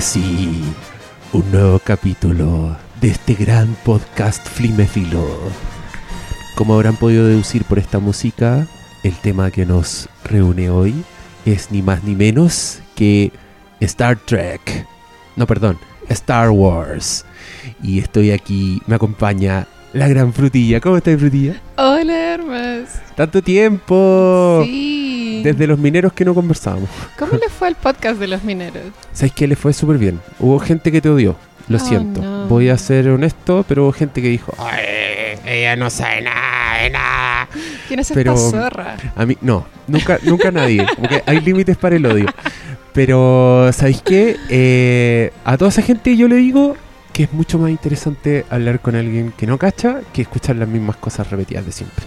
ahora sí, un nuevo capítulo de este gran podcast Flimefilo. Como habrán podido deducir por esta música, el tema que nos reúne hoy es ni más ni menos que Star Trek. No, perdón, Star Wars. Y estoy aquí, me acompaña la gran frutilla. ¿Cómo estás, frutilla? Hola, Hermes. ¡Tanto tiempo! Sí. Desde los mineros que no conversábamos. ¿Cómo le fue al podcast de los mineros? ¿Sabes qué? Le fue súper bien. Hubo gente que te odió. Lo Oh, siento. no. Voy a ser honesto, pero hubo gente que dijo, "Ay, ella no sabe nada, de nada. ¿Quién es Pero- esta zorra? A mí, no, nunca, nunca nadie. Como que hay límites para el odio. Pero, ¿sabéis qué? Eh, a toda esa gente yo le digo que es mucho más interesante hablar con alguien que no cacha que escuchar las mismas cosas repetidas de siempre.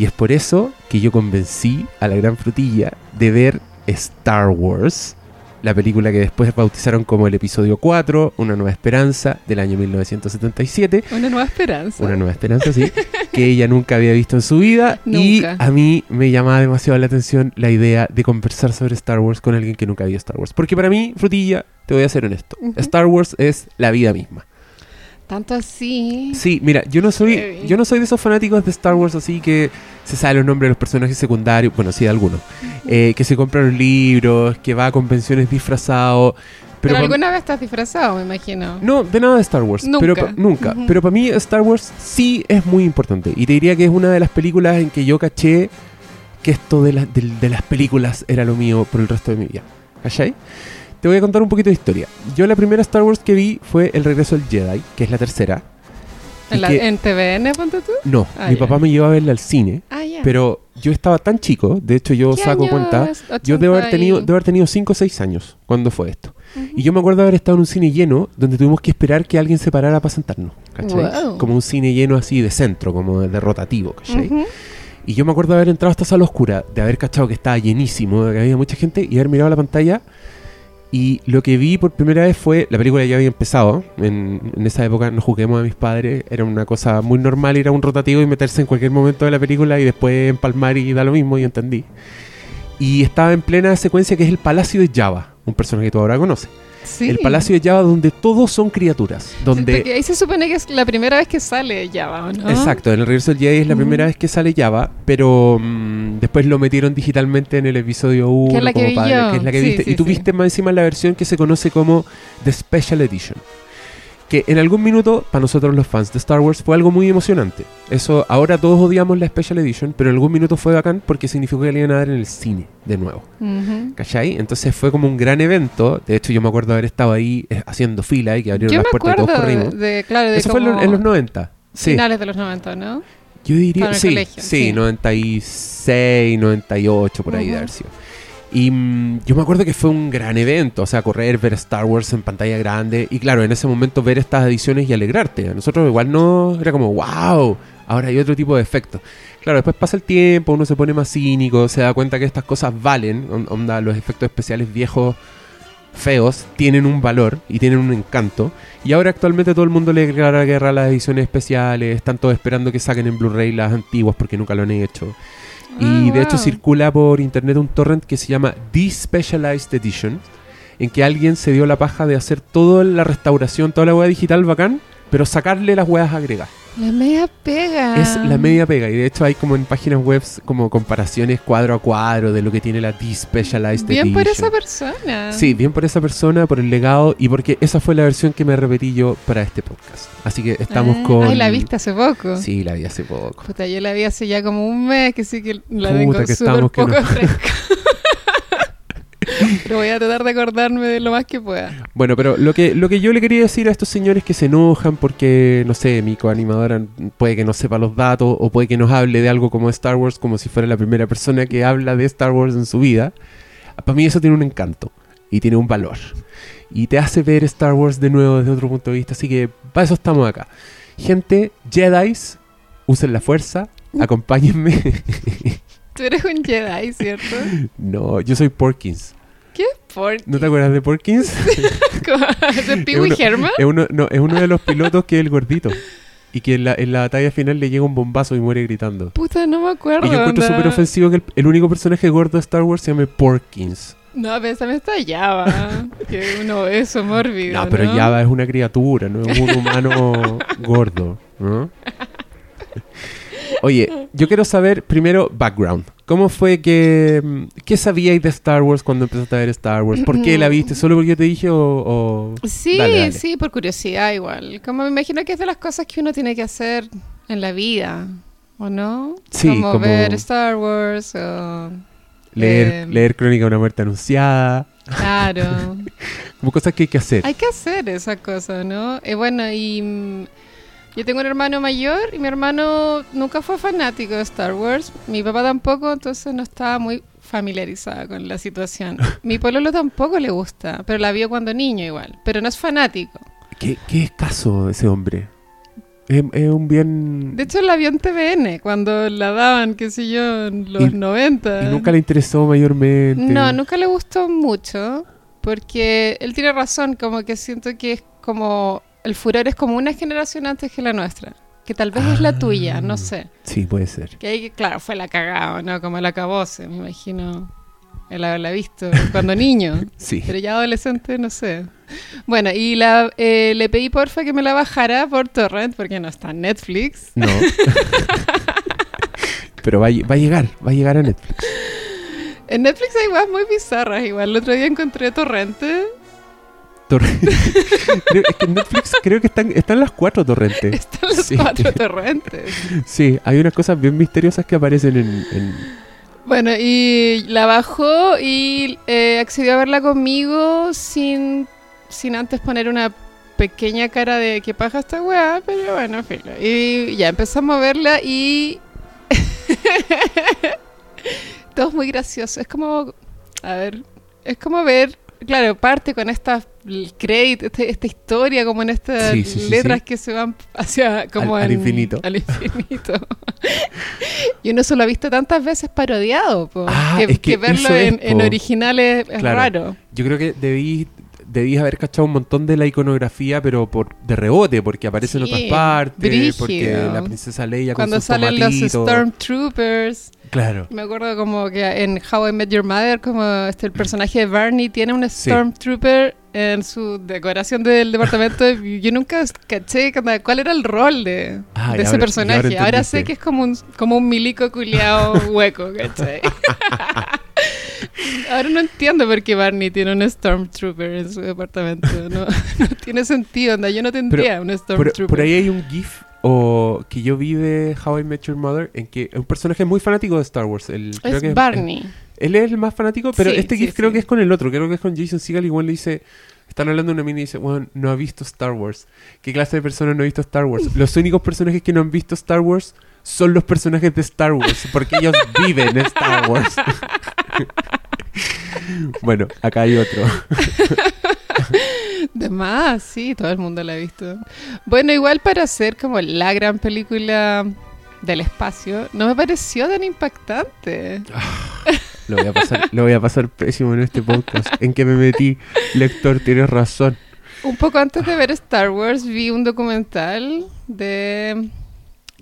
Y es por eso que yo convencí a la gran frutilla de ver Star Wars, la película que después bautizaron como el episodio 4, Una Nueva Esperanza, del año 1977. Una nueva esperanza. Una nueva esperanza, sí. que ella nunca había visto en su vida. Y a mí me llamaba demasiado la atención la idea de conversar sobre Star Wars con alguien que nunca vio Star Wars. Porque para mí, Frutilla, te voy a ser honesto. Star Wars es la vida misma. Tanto así. Sí, mira, yo no soy, Heavy. yo no soy de esos fanáticos de Star Wars así que se sabe los nombres de los personajes secundarios, bueno, sí, de algunos, eh, que se compran los libros, que va a convenciones disfrazado. Pero, pa- alguna vez estás disfrazado, me imagino. No, de nada de Star Wars. Nunca. Pero pa- nunca. Pero para mí Star Wars sí es muy importante. Y te diría que es una de las películas en que yo caché que esto de, la- de las películas era lo mío por el resto de mi vida. ¿Cachai? Te voy a contar un poquito de historia. Yo la primera Star Wars que vi fue El Regreso del Jedi, que es la tercera. ¿En, la- que- en TVN, ponte tú? no, Ah, mi ya. papá me llevó a verla al cine. Ah, ya. Pero yo estaba tan chico, de hecho yo ¿Qué saco cuenta, yo debo haber 80 y- tenido, debo haber tenido 5 o 6 años cuando fue esto. Ujú. Y yo me acuerdo haber estado en un cine lleno donde tuvimos que esperar que alguien se parara para sentarnos. ¿cachai? Wow. Como un cine lleno así de centro, como de rotativo. ¿cachai? Ujú. Y yo me acuerdo de haber entrado a esta sala oscura, de haber cachado que estaba llenísimo, de que había mucha gente y haber mirado la pantalla. Y lo que vi por primera vez fue, la película ya había empezado, en, esa época no juguemos a mis padres, era una cosa muy normal ir a un rotativo y meterse en cualquier momento de la película y después empalmar y da lo mismo y entendí. Y estaba en plena secuencia que es el Palacio de Java, un personaje que tú ahora conoces. Sí. El Palacio de Java donde todos son criaturas, donde... porque ahí se supone que es la primera vez que sale Java, ¿o ¿no? Exacto, en el regreso del Jedi es la primera vez que sale Java, pero mm, después lo metieron digitalmente en el episodio 1, Que es la que vi yo. que es la que Sí, viste. sí, y tú viste más encima la versión que se conoce como The Special Edition. Que en algún minuto, para nosotros los fans de Star Wars, fue algo muy emocionante. Eso, ahora todos odiamos la Special Edition, pero en algún minuto fue bacán porque significó que le iban a dar en el cine de nuevo. Ujú. ¿Cachai? Entonces fue como un gran evento. De hecho, yo me acuerdo haber estado ahí eh, haciendo fila y que abrieron Yo las me puertas y todos corrimos. de, claro, de Eso fue en, los 90. Sí. finales de los 90, ¿no? Yo diría, sí, sí, sí. 96, 98, por ahí de haber sido. Y mm, yo me acuerdo que fue un gran evento, o sea, correr, ver Star Wars en pantalla grande y claro, en ese momento ver estas ediciones y alegrarte. A nosotros igual no, era como, wow, ahora hay otro tipo de efectos. Claro, después pasa el tiempo, uno se pone más cínico, se da cuenta que estas cosas valen, on- onda, los efectos especiales viejos feos tienen un valor y tienen un encanto. Y ahora actualmente todo el mundo le declara guerra a las ediciones especiales, están todos esperando que saquen en Blu-ray las antiguas porque nunca lo han hecho. Y Ah, de hecho wow. circula por internet un torrent que se llama Despecialized Edition, en que alguien se dio la paja de hacer toda la restauración, toda la hueá digital bacán, pero sacarle las hueas agregadas. La media pega. Es la media pega. Y de hecho hay como en páginas web como comparaciones cuadro a cuadro de lo que tiene la Despecialized Bien Edition. por esa persona. Sí, bien por esa persona, por el legado y porque esa fue la versión que me repetí yo para este podcast. Así que estamos Ah, con... Ay, la viste hace poco. Sí, la vi hace poco. Puta, yo la vi hace ya como un mes, que sí que la Puta, tengo que súper estamos que poco no. fresca. Pero voy a tratar de acordarme de lo más que pueda. Bueno, pero lo que, lo que yo le quería decir a estos señores que se enojan porque, no sé, mi coanimadora puede que no sepa los datos o puede que nos hable de algo como Star Wars como si fuera la primera persona que habla de Star Wars en su vida, para mí eso tiene un encanto y tiene un valor. Y te hace ver Star Wars de nuevo desde otro punto de vista, así que para eso estamos acá. Gente, Jedi's, usen la fuerza, acompáñenme. Tú eres un Jedi, ¿cierto? no, yo soy Porkins. ¿Qué por ¿No te acuerdas de Porkins? ¿De Pee Herman? Es uno, no, es uno de los pilotos que es el gordito. Y que en la, en la batalla final le llega un bombazo y muere gritando. Puta, no me acuerdo. Y yo encuentro súper ofensivo que el, el único personaje gordo de Star Wars se llame Porkins. No, pensame esta Java, que uno eso mórbido. No, pero ¿no? Java es una criatura, no es un humano gordo. ¿no? Oye, yo quiero saber primero background. ¿Cómo fue que... mm, ¿Qué sabíais de Star Wars cuando empezaste a ver Star Wars? ¿Por qué la viste? ¿Solo porque yo te dije o...? o- Sí, Dale, dale. sí, por curiosidad igual. Como me imagino que es de las cosas que uno tiene que hacer en la vida, ¿o no? Sí, como, como- ver Star Wars o... Leer, Eh, leer Crónica de una muerte anunciada. Claro. Como cosas que hay que hacer. Hay que hacer esa cosa, ¿no? Y bueno, y mm, yo tengo un hermano mayor y mi hermano nunca fue fanático de Star Wars. Mi papá tampoco, entonces no estaba muy familiarizada con la situación. Mi pololo tampoco le gusta, pero la vio cuando niño igual. Pero no es fanático. ¿Qué, qué escaso ese hombre? Es, es un bien... De hecho, la vio en TVN cuando la daban, qué sé yo, en los Y- 90. Y nunca le interesó mayormente. No, nunca le gustó mucho, porque él tiene razón, como que siento que es como, el furor es como una generación antes que la nuestra, que tal vez es la tuya, no Ah. sé. Sí, puede ser. Que ahí, claro, fue la cagada, ¿no? Como el acabose, me imagino el haberla visto cuando niño, Sí. pero ya adolescente, no sé. Bueno, y la, eh, le pedí porfa que me la bajara por torrent, porque no está en Netflix. No. Pero va, va a llegar, va a llegar a Netflix. En Netflix hay cosas muy bizarras, igual. El otro día encontré torrente. Creo, es que Netflix creo que están, están las cuatro torrentes. Están Sí. cuatro torrentes. Sí, hay unas cosas bien misteriosas que aparecen en... en- Bueno, y la bajó y eh, accedió a verla conmigo sin, sin antes poner una pequeña cara de que paja esta weá, pero bueno, filo. Y ya empezamos a verla y. Todo es muy gracioso. Es como. A ver. Es como ver. Claro, parte con esta el crédito, este- esta historia, como en estas Sí, sí, letras sí. que se van hacia como Al- al en- infinito. Al infinito. y uno se lo ha visto tantas veces parodiado, po, Ah, que, es que que verlo eso es, en, en original es, es Claro. raro. Yo creo que debí, debí haber cachado un montón de la iconografía, pero por de rebote, porque aparece en otras partes, brígido. porque la princesa Leia Cuando con sus salen los tomatitos. Stormtroopers. Claro. Me acuerdo como que en How I Met Your Mother, como este, el personaje de Barney tiene un Sí. Stormtrooper en su decoración del departamento. yo nunca caché cuál era el rol de, Ah, de ese ahora- personaje. ahora Ahora, sé que es como un, como un milico culiao hueco, ¿cachai? Ahora no entiendo por qué Barney tiene un Stormtrooper en su departamento. No, no tiene sentido, anda. Yo no tendría un Por, Stormtrooper. por ahí hay un GIF o que yo vi de How I Met Your Mother en que es un personaje muy fanático de Star Wars. El, creo es que Barney. Él es el más fanático, pero Sí, este sí, creo sí. que es con el otro. Creo que es con Jason Segel. Igual le dice. Están hablando de una mina y dice, bueno, no ha visto Star Wars. ¿Qué clase de persona no ha visto Star Wars? Los únicos personajes que no han visto Star Wars son los personajes de Star Wars, porque ellos viven Star Wars. bueno, acá hay otro. De más, sí, todo el mundo la ha visto. Bueno, igual para ser como la gran película del espacio, no me pareció tan impactante. Lo voy a pasar, lo voy a pasar pésimo en este podcast. En que me metí, lector, tienes razón. Un poco antes de ver Star Wars vi un documental de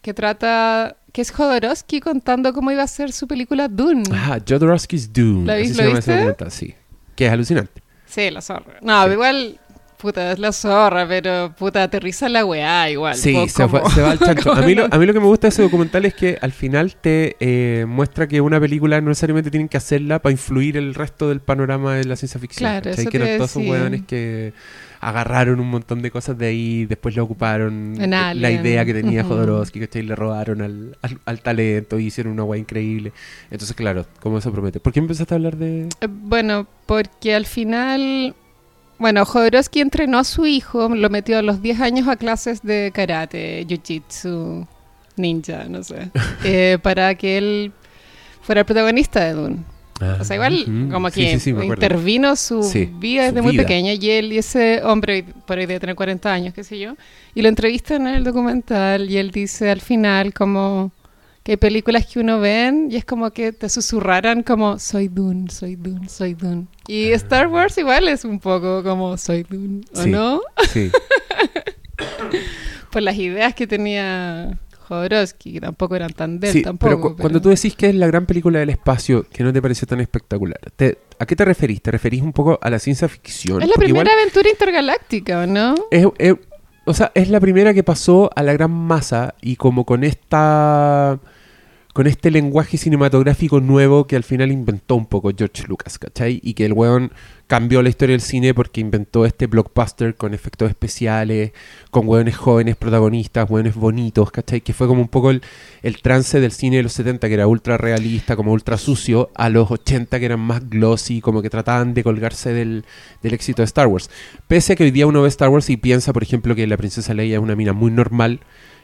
que trata que es Jodorowsky contando cómo iba a ser su película Dune. Ah, Jodorowsky's Dune. ¿La así vi- se lo ese viste? documental, sí. Que es alucinante. Sí, la zorra. No, Sí. igual puta, es la zorra, pero puta aterriza la weá igual. Sí, po, se, como- va al chancho. A mí, lo, como- a mí lo que me gusta de ese documental es que al final te eh, muestra que una película no necesariamente tienen que hacerla para influir el resto del panorama de la ciencia ficción. Claro, eso que eran todos esos hueones que agarraron un montón de cosas de ahí, después lo ocuparon. La idea que tenía. Jodorowsky, ¿cachai? Le robaron al, al, al talento y hicieron una hueá increíble. Entonces, claro, ¿cómo eso promete? ¿Por qué empezaste a hablar de...? Bueno, porque al final, bueno, Jodorowsky entrenó a su hijo, lo metió a los 10 años a clases de karate, jiu-jitsu, ninja, no sé, eh, para que él fuera el protagonista de Dune. O sea, igual Ujú. como Sí, que sí, sí, acuerdo. intervino su Sí, vida su desde muy vida. pequeño y él y ese hombre, por ahí debe tener 40 años, qué sé yo, y lo entrevistan en el documental y él dice al final como que hay películas que uno ven y es como que te susurraran como soy Dune, soy Dune, soy Dune. Y Star Wars igual es un poco como soy Dune, ¿o Sí. no? Sí. Por las ideas que tenía Jodorowsky, que tampoco eran tan de él Sí, tampoco. pero cu- cuando tú decís que es la gran película del espacio que no te pareció tan espectacular, ¿te- ¿a qué te referís? ¿Te referís un poco a la ciencia ficción? Es la Porque primera igual aventura intergaláctica, ¿o no? es- es- o sea, es la primera que pasó a la gran masa y como con esta con este lenguaje cinematográfico nuevo que al final inventó un poco George Lucas, ¿cachai? Y que el weón cambió la historia del cine porque inventó este blockbuster con efectos especiales, con weones jóvenes protagonistas, weones bonitos, ¿cachai? Que fue como un poco el, el trance del cine de los 70 que era ultra realista, como ultra sucio, a los 80 que eran más glossy, como que trataban de colgarse del, del éxito de Star Wars. Pese a que hoy día uno ve Star Wars y piensa, por ejemplo, que la princesa Leia es una mina muy normal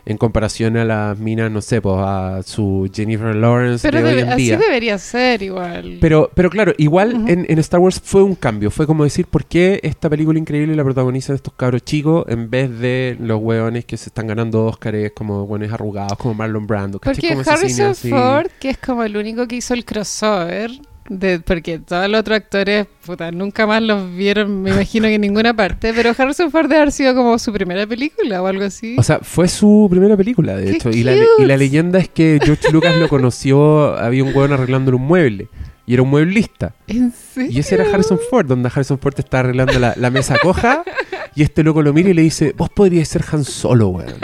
en comparación a las minas, no sé, pues a su Jennifer Lawrence Pero de hoy en así día. debería ser igual. Pero, pero claro, igual en, en Star Wars fue un cambio. Fue como decir, ¿por qué esta película increíble la protagonizan estos cabros chicos en vez de los hueones que se están ganando Óscares como hueones arrugados, como Marlon Brando? Porque Como Harrison así. Ford, que es como el único que hizo el crossover, de, porque todos los otros actores, puta, nunca más los vieron, me imagino que en ninguna parte, pero Harrison Ford debe haber sido como su primera película o algo así. O sea, fue su primera película, de ¡Qué hecho. Y la, y la leyenda es que George Lucas lo conoció, había un hueón arreglándole un mueble. Y era un mueblista. ¿En serio? Y ese era Harrison Ford, donde Harrison Ford está arreglando la, la mesa coja. Y este loco lo mira y le dice, vos podrías ser Han Solo, weón.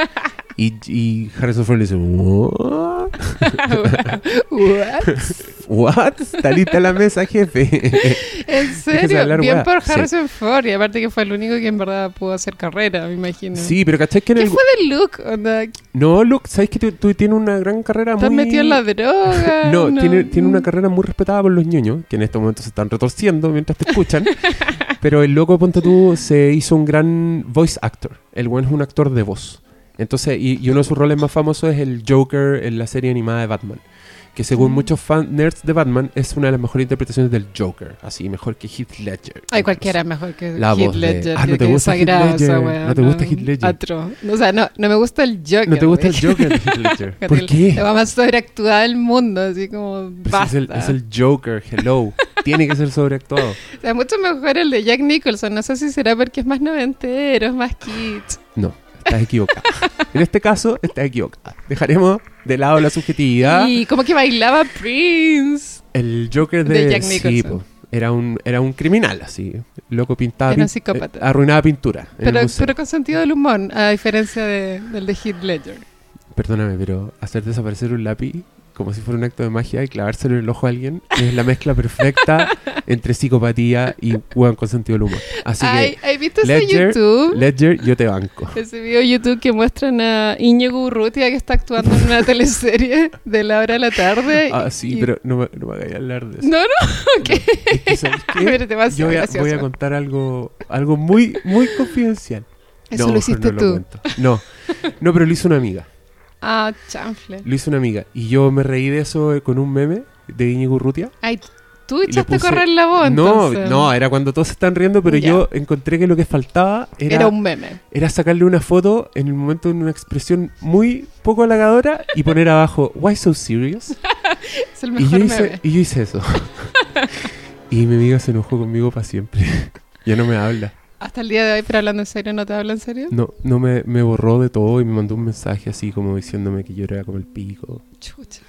Y, y Harrison Ford le dice, "What? What? ¿What? ¿Está lista la mesa, jefe? ¿En serio? Bien por Sí. Harrison Ford, y aparte que fue el único que en verdad pudo hacer carrera, me imagino. sí, pero ¿cachai que en ¿Qué el... fue de Luke? Onda, No, Luke, ¿sabes que tú, tú tienes una gran carrera ¿Estás muy... metido en la droga? No, Tiene, tiene una carrera muy respetada por los ñoños, que en este momento se están retorciendo mientras te escuchan. pero el loco, ponte tú, se hizo un gran voice actor. El buen es un actor de voz. Entonces, y, y uno de sus roles más famosos es el Joker en la serie animada de Batman. Que según Mm. muchos fan nerds de Batman, es una de las mejores interpretaciones del Joker. Así, mejor que Heath Ledger. Ay, cualquiera mejor que La Heath voz de- Ledger. Ah, ¿no te gusta Heath Ledger? wea, ¿No te gusta Heath Ledger? Atro. O sea, no, no me gusta el Joker. ¿No te gusta el güey. Joker de Heath Ledger? ¿Por el- qué? La más sobreactuada del mundo, así como Pues basta. es, el, es el Joker, hello. Tiene que ser sobreactuado. O sea, mucho mejor el de Jack Nicholson. No sé si será porque es más noventero, es más kitsch. No, estás equivocada. En este caso, estás equivocada. Dejaremos de lado la subjetividad. Y como que bailaba Prince. El Joker de, De Jack Nicholson. era un era un criminal así, loco pintaba Era un psicópata. eh, arruinaba pintura Pero, pero con sentido del humor, a diferencia de- del de Heath Ledger. Perdóname, pero hacer desaparecer un lápiz como si fuera un acto de magia y clavárselo en el ojo a alguien es la mezcla perfecta entre psicopatía y weón con sentido del humor. Así Ay, ¿has visto ese Ledger- YouTube? que Ledger, yo te banco. Ese video de YouTube que muestran a Íñigo Urrutia que está actuando en una teleserie de la hora de la tarde. Ah, sí, y- pero no me, no me hagáis hablar de eso. No, no, ¿qué? No, es que, ¿sabes qué? Pero demasiado Yo voy a, voy a contar algo, algo muy, muy confidencial. Eso No, lo hiciste no tú. cuento. No, no, pero lo hizo una amiga. Ah, chanfle. Lo hizo una amiga. Y yo me reí de eso eh, con un meme de Íñigo Urrutia. Ay, tú echaste puse- a correr la voz, No, entonces. no, era cuando todos se están riendo, pero yo encontré que lo que faltaba era, Era un meme. era sacarle una foto en el momento de una expresión muy poco halagadora y poner abajo, Why so serious? Es el Y mejor yo, hice, meme. y yo hice eso. y mi amiga se enojó conmigo para siempre. ya no me habla. Hasta el día de hoy, pero hablando en serio, ¿no te habla en serio? No, no me, me borró de todo y me mandó un mensaje así como diciéndome que yo era como el pico. Chucha.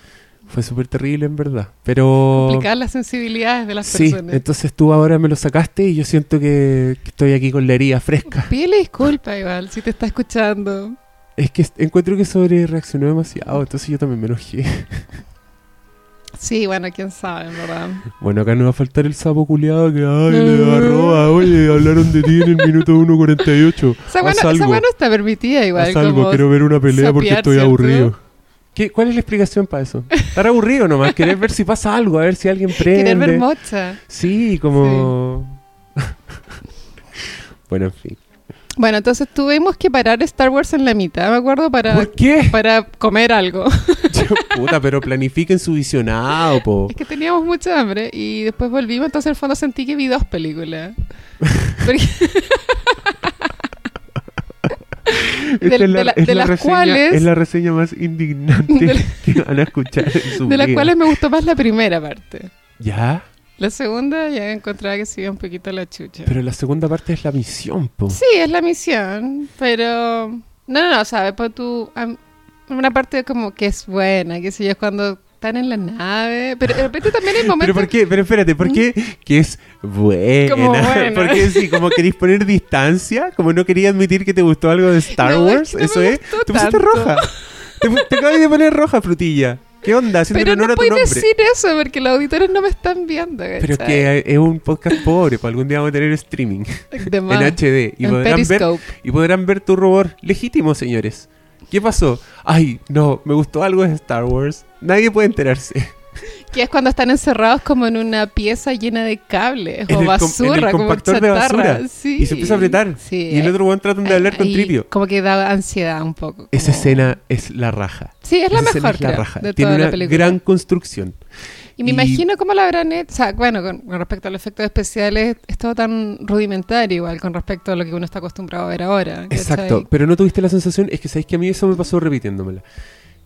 Fue súper terrible en verdad. Pero... Complicar las sensibilidades de las Sí, personas. entonces tú ahora me lo sacaste y yo siento que, que estoy aquí con la herida fresca. Pídele disculpa igual, si te está escuchando. Es que encuentro que sobre reaccionó demasiado, entonces yo también me enojé. Sí, bueno, quién sabe, en verdad. Bueno, acá no va a faltar el sapo culiado que ay, le Mm. arroba, oye, hablaron de ti en el minuto 1.48. Esa Haz weá no- esa algo. weá no está permitida igual. Haz algo, quiero ver una pelea porque estoy ¿cierto? aburrido. ¿Qué, ¿Cuál es la explicación para eso? Estar aburrido nomás, querer ver si pasa algo, a ver si alguien prende. Querer ver mocha. Sí, como... bueno, en fin. Bueno, entonces tuvimos que parar Star Wars en la mitad, me acuerdo, para, ¿Por qué? para comer algo. Puta, pero planifiquen su visionado, po. Es que teníamos mucha hambre y después volvimos, entonces en el fondo sentí que vi dos películas. Porque- Esta de- es la, de la- es de la las reseña, cuales- es la reseña más indignante la- que van a escuchar en su de las cuales me gustó más la primera parte. ¿Ya? La segunda ya encontraba que se iba un poquito la chucha. Pero la segunda parte es la misión, po. Sí, es la misión, pero... No, no, no, sabes, pues tú... una parte como que es buena, que sé yo, es cuando están en la nave, pero de repente también hay momentos... ¿Pero por qué? Pero espérate, ¿por qué? Que es buena. Como buena. Porque sí, como queréis poner distancia, como no quería admitir que te gustó algo de Star No, es Wars, que no eso es. Te pusiste tanto. roja. Te, te acabas de poner roja, frutilla. ¿Qué onda? Haciendo Pero no puedes decir eso porque los auditores no me están viendo. Pero es que es un podcast pobre, pues algún día vamos a tener streaming en. HD y En podrán, ver, y podrán ver tu robot legítimo, señores. ¿Qué pasó? Ay, no, me gustó algo de Star Wars. Nadie puede enterarse. Que es cuando están encerrados como en una pieza llena de cables En o el basura, en el como compactor de chatarra. basura. Sí. Y se empieza a apretar. Sí. Y el otro weón tratan de hablar con Tripio. Como que da ansiedad un poco. Esa escena es la raja. Sí, es la Esa mejor es la creo, raja. de Tiene toda una la gran construcción. Y me y- imagino cómo lo habrán hecho. O sea, bueno, con, con respecto a los efectos especiales, es todo tan rudimentario igual con respecto a lo que uno está acostumbrado a ver ahora. ¿cachai? Exacto. Pero no tuviste la sensación, es que sabéis que a mí eso me pasó repitiéndomela.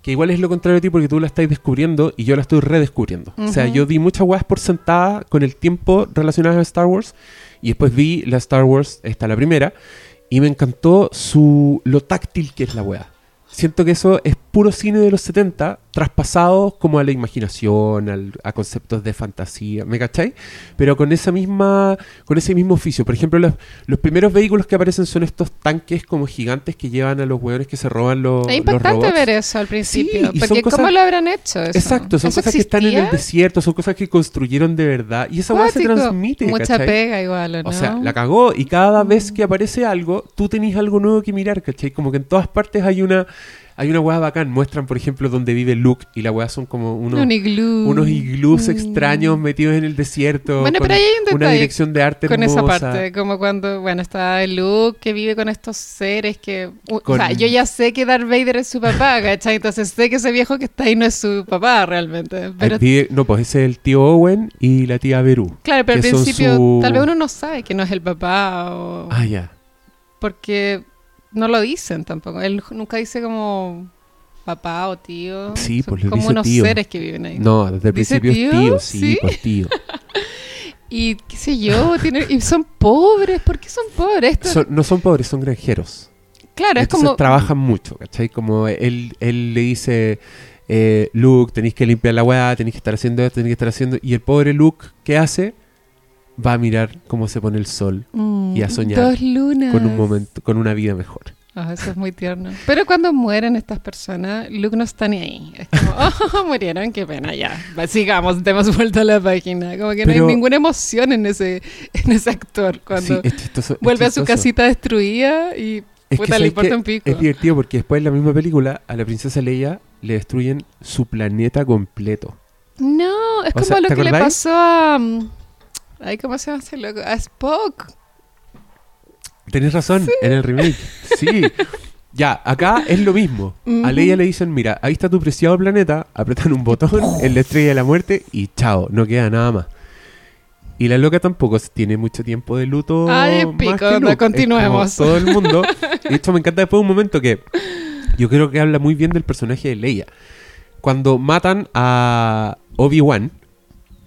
Que igual es lo contrario a ti porque tú la estás descubriendo y yo la estoy redescubriendo. O sea, yo di muchas weas por sentada con el tiempo relacionadas a Star Wars y después vi la Star Wars, esta la primera, y me encantó su lo táctil que es la wea. Siento que eso es puro cine de los 70, traspasado como a la imaginación, al- a conceptos de fantasía, ¿me cachai? Pero con esa misma, con ese mismo oficio. Por ejemplo, los, los primeros vehículos que aparecen son estos tanques como gigantes que llevan a los hueones que se roban los, Es los impactante robots. ver eso al principio. son porque cosas- ¿cómo lo habrán hecho eso? Exacto, son ¿Eso cosas que están en el existía? desierto, son cosas que construyeron de verdad. Y esa hueá se transmite. Mucha ¿cachai? pega igual, ¿o ¿no? O sea, la cagó y cada vez que aparece algo, tú tenés algo nuevo que mirar, ¿cachai? Como que en todas partes hay una hay una hueá bacán. Muestran, por ejemplo, donde vive Luke y la hueá son como unos, Un iglú. unos iglús Mm. extraños metidos en el desierto. Bueno, con pero ahí hay un una detalle dirección de arte con esa parte, como cuando, bueno, está Luke que vive con estos seres que, u- Con- o sea, yo ya sé que Darth Vader es su papá, ¿cachai? Entonces sé que ese viejo que está ahí no es su papá realmente, pero Ahí vive- no, pues ese es el tío Owen y la tía Beru. claro, pero al que son principio su- tal vez uno no sabe que no es el papá o Ah, ya. porque no lo dicen tampoco. Él nunca dice como papá o tío. Sí, Son pues le como dice unos tío. seres que viven ahí. No, desde el ¿Dice principio es tío? tío, sí, ¿Sí? pues tío. Y qué sé yo, tiene, y son pobres, ¿por qué son pobres? Son- no son pobres, son granjeros. claro, es como trabajan mucho, ¿cachai? Como él, él le dice, eh, Luke, tenéis que limpiar la weá, tenéis que estar haciendo esto, tenéis que estar haciendo... Y el pobre Luke, ¿qué hace? Va a mirar cómo se pone el sol Mm, y a soñar Dos lunas. con un momento, con una vida mejor. Ah, eso es muy tierno. Pero cuando mueren estas personas, Luke no está ni ahí. Es como, oh, murieron, qué pena, ya. Sigamos, demos vuelta a la página. Como que no hay ninguna emoción en ese, en ese actor cuando Sí, chistoso, vuelve a su casita destruida y Es que, puta, le ¿sabes importa un pico. Es divertido porque después en la misma película a la princesa Leia le destruyen su planeta completo. No, es O como sea, lo ¿te que le pasó a... mm, Ay, ¿cómo se llama ese loco? A Spock. Tenés razón, en el remake. Sí. Ya, acá es lo mismo. A. Leia le dicen, mira, ahí está tu preciado planeta, apretan un botón en la estrella de la muerte y chao, no queda nada más. Y la loca tampoco tiene mucho tiempo de luto. Ay, más pico, que como continuemos. todo el mundo. Y de hecho me encanta después un momento que yo creo que habla muy bien del personaje de Leia. Cuando matan a Obi-Wan,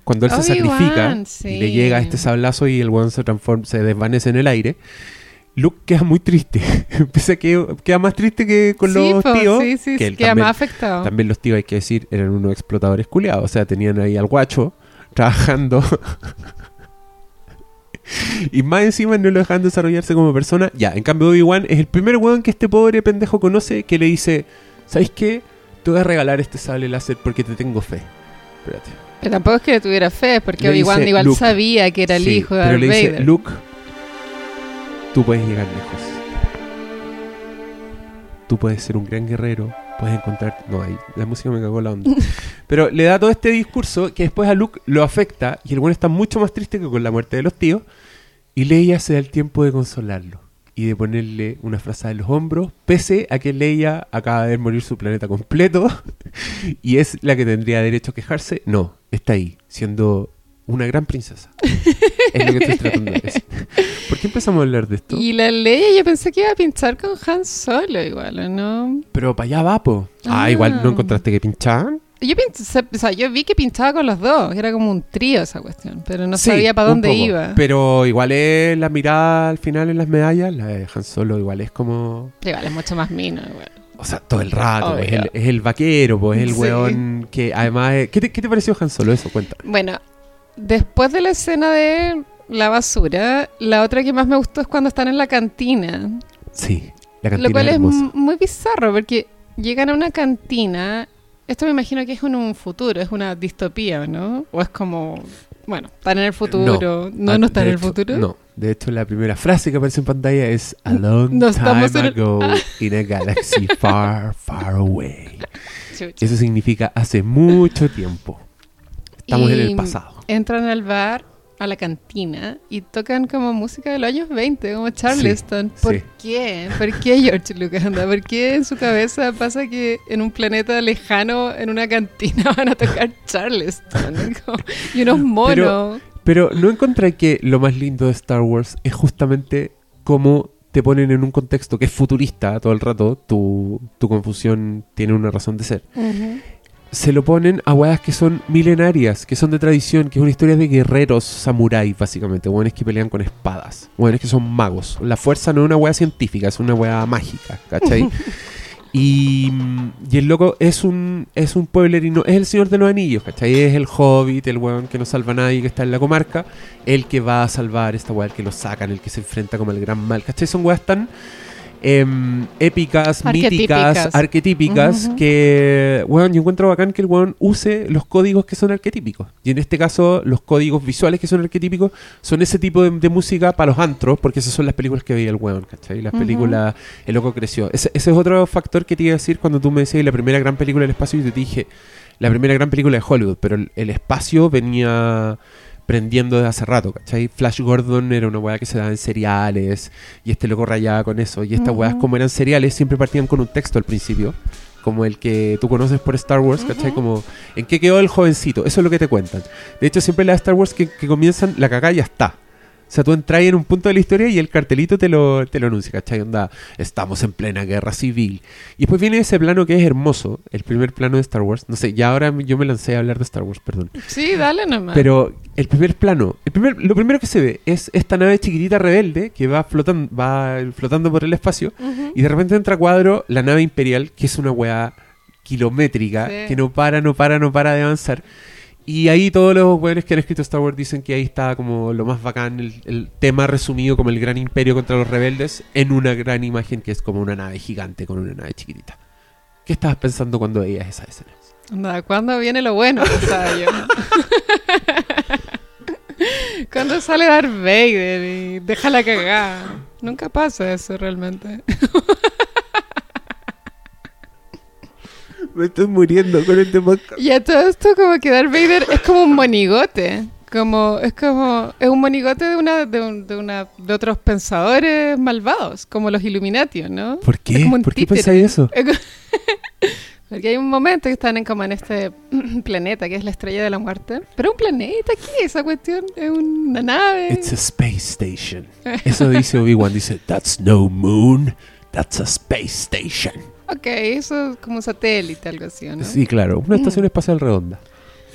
cuando él se sacrifica sí. y le llega este sablazo y el one se transforma, se desvanece en el aire, Luke queda muy triste. Empieza que queda más triste que con Sí, los po, tíos. Sí, sí, que sí, él queda también, más afectado. también los tíos, hay que decir, eran unos explotadores culiados. O sea, tenían ahí al guacho trabajando. y más encima no lo dejan desarrollarse como persona. Ya, en cambio Obi-Wan es el primer weón que este pobre pendejo conoce que le dice, ¿sabes qué? Te voy a regalar este sable láser porque te tengo fe. Espérate. Pero tampoco es que le tuviera fe, porque Obi-Wan igual Luke. sabía que era el Sí, hijo de pero Darth le dice, Vader. Luke, tú puedes llegar lejos. Tú puedes ser un gran guerrero, puedes encontrar... No, ahí la música me cagó la onda. pero le da todo este discurso que después a Luke lo afecta y el bueno está mucho más triste que con la muerte de los tíos y Leia se da el tiempo de consolarlo y de ponerle una frase en los hombros, pese a que Leia acaba de morir su planeta completo y es la que tendría derecho a quejarse. No, está ahí, siendo una gran princesa. es lo que estoy tratando de decir. ¿Por qué empezamos a hablar de esto? Y la ley, yo pensé que iba a pinchar con Han Solo igual, ¿o ¿no? Pero para allá va, po. Ah, Ah. igual no encontraste que pinchaban. Yo, pensé, o sea, yo vi que pinchaba con los dos, era como un trío esa cuestión, pero no Sí, sabía para dónde poco. iba. Pero igual es la mirada al final en las medallas, la de Han Solo igual es como... Igual es mucho más mino, igual. O sea, todo el rato. Obvio. Es el, es el vaquero, pues, es el Sí. weón que además... es- ¿Qué te, qué te pareció Han Solo? Eso, cuenta. Bueno, después de la escena de la basura, la otra que más me gustó es cuando están en la cantina. Sí, la cantina Lo cual es muy bizarro porque llegan a una cantina. Esto me imagino que es en un futuro, es una distopía, ¿no? O es como, bueno, están en el futuro. No, no, Ah, están en el futuro. No, de hecho la primera frase que aparece en pantalla es A long No time en ago in a galaxy far, far away. Chucha. Eso significa hace mucho tiempo. Estamos en Y el pasado. Entran al bar, a la cantina, y tocan como música de los años 20, como Charleston. ¿Por sí. qué? ¿Por qué George Lucas anda? ¿Por qué en su cabeza pasa que en un planeta lejano, en una cantina, van a tocar Charleston? Como- y unos monos. Pero no encontré que lo más lindo de Star Wars es justamente cómo te ponen en un contexto que es futurista todo el rato, tu, tu confusión tiene una razón de ser. Ujú. Se lo ponen a weas que son milenarias, que son de tradición, que es una historia de guerreros samuráis, básicamente, weones que pelean con espadas, weones que son magos. La fuerza no es una wea científica, es una wea mágica, ¿cachai? Y, y el loco es un, es un pueblerino, es el señor de los anillos, ¿cachai? Es el hobbit, el weón que no salva a nadie, que está en la comarca, el que va a salvar esta weá, el que lo sacan, el que se enfrenta como el gran mal, ¿cachai? Son weas tan em, épicas, míticas, Arquetípicas. que, weón, yo encuentro bacán que el weón use los códigos que son arquetípicos. Y en este caso, los códigos visuales que son arquetípicos son ese tipo de, de música para los antros, porque esas son las películas que veía el weón, ¿cachai? Las películas, el loco creció. Ese, ese es otro factor que te iba a decir cuando tú me decías la primera gran película del espacio y te dije la primera gran película de Hollywood, pero el, el espacio venía prendiendo desde hace rato, ¿cachai? Flash Gordon era una weá que se daba en seriales y este loco rayaba con eso. Y estas Ujú. weas, como eran seriales, siempre partían con un texto al principio, como el que tú conoces por Star Wars, ¿cachai? Como, ¿en qué quedó el jovencito? Eso es lo que te cuentan. De hecho, siempre las de Star Wars que, que comienzan, la cagada ya está. O sea, tú entras en un punto de la historia y el cartelito te lo, te lo anuncia, ¿cachai? Onda, estamos en plena guerra civil. Y después viene ese plano que es hermoso, el primer plano de Star Wars. No sé, ya ahora yo me lancé a hablar de Star Wars, perdón. Sí, dale nomás. Pero el primer plano, el primer, lo primero que se ve es esta nave chiquitita rebelde que va flotando, va flotando por el espacio y de repente entra a cuadro la nave imperial, que es una weá kilométrica, Sí. que no para, no para, no para de avanzar. Y ahí todos los weones que han escrito Star Wars dicen que ahí está como lo más bacán, el, tema resumido como el gran imperio contra los rebeldes, en una gran imagen que es como una nave gigante con una nave chiquitita. ¿Qué estabas pensando cuando veías esas escenas? Anda, ¿cuándo viene lo bueno? ¿Cuándo sale Darth Vader y deja la cagada? Nunca pasa eso realmente. Me estoy muriendo con este podcast. Y a todo esto como que Darth Vader es como un monigote. Como, es como, es un monigote de una, de, un- de una, de otros pensadores malvados, como los Illuminati, ¿no? ¿Por qué? ¿Por qué pensáis eso? Porque hay un momento que están en, como en este planeta que es la estrella de la muerte. Pero un planeta, ¿qué es esa cuestión? Es una nave. It's a space station. Eso dice Obi-Wan. Dice, that's no moon, that's a space station. Ok, eso es como satélite, algo así, ¿no? Sí, claro, una estación espacial redonda.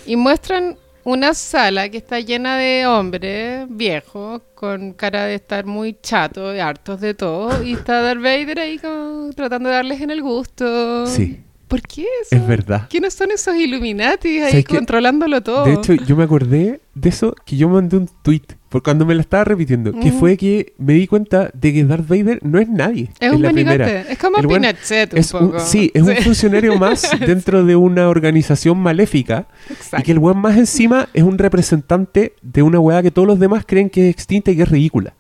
Y muestran una sala que está llena de hombres viejos con cara de estar muy chatos y hartos de todo. Y está Darth Vader ahí como tratando de darles en el gusto. Sí, ¿Por qué eso? es verdad. ¿Quiénes son esos Illuminati ahí controlándolo todo? De hecho, yo me acordé de eso que yo mandé un tweet por cuando me la estaba repitiendo, que Ujú. fue que me di cuenta de que Darth Vader no es nadie. es en un la primera. Es como El buen- Pinochet un Es un- poco. sí, es un funcionario más dentro de una organización maléfica y Exacto. que el weón más encima es un representante de una weá que todos los demás creen que es extinta y que es ridícula.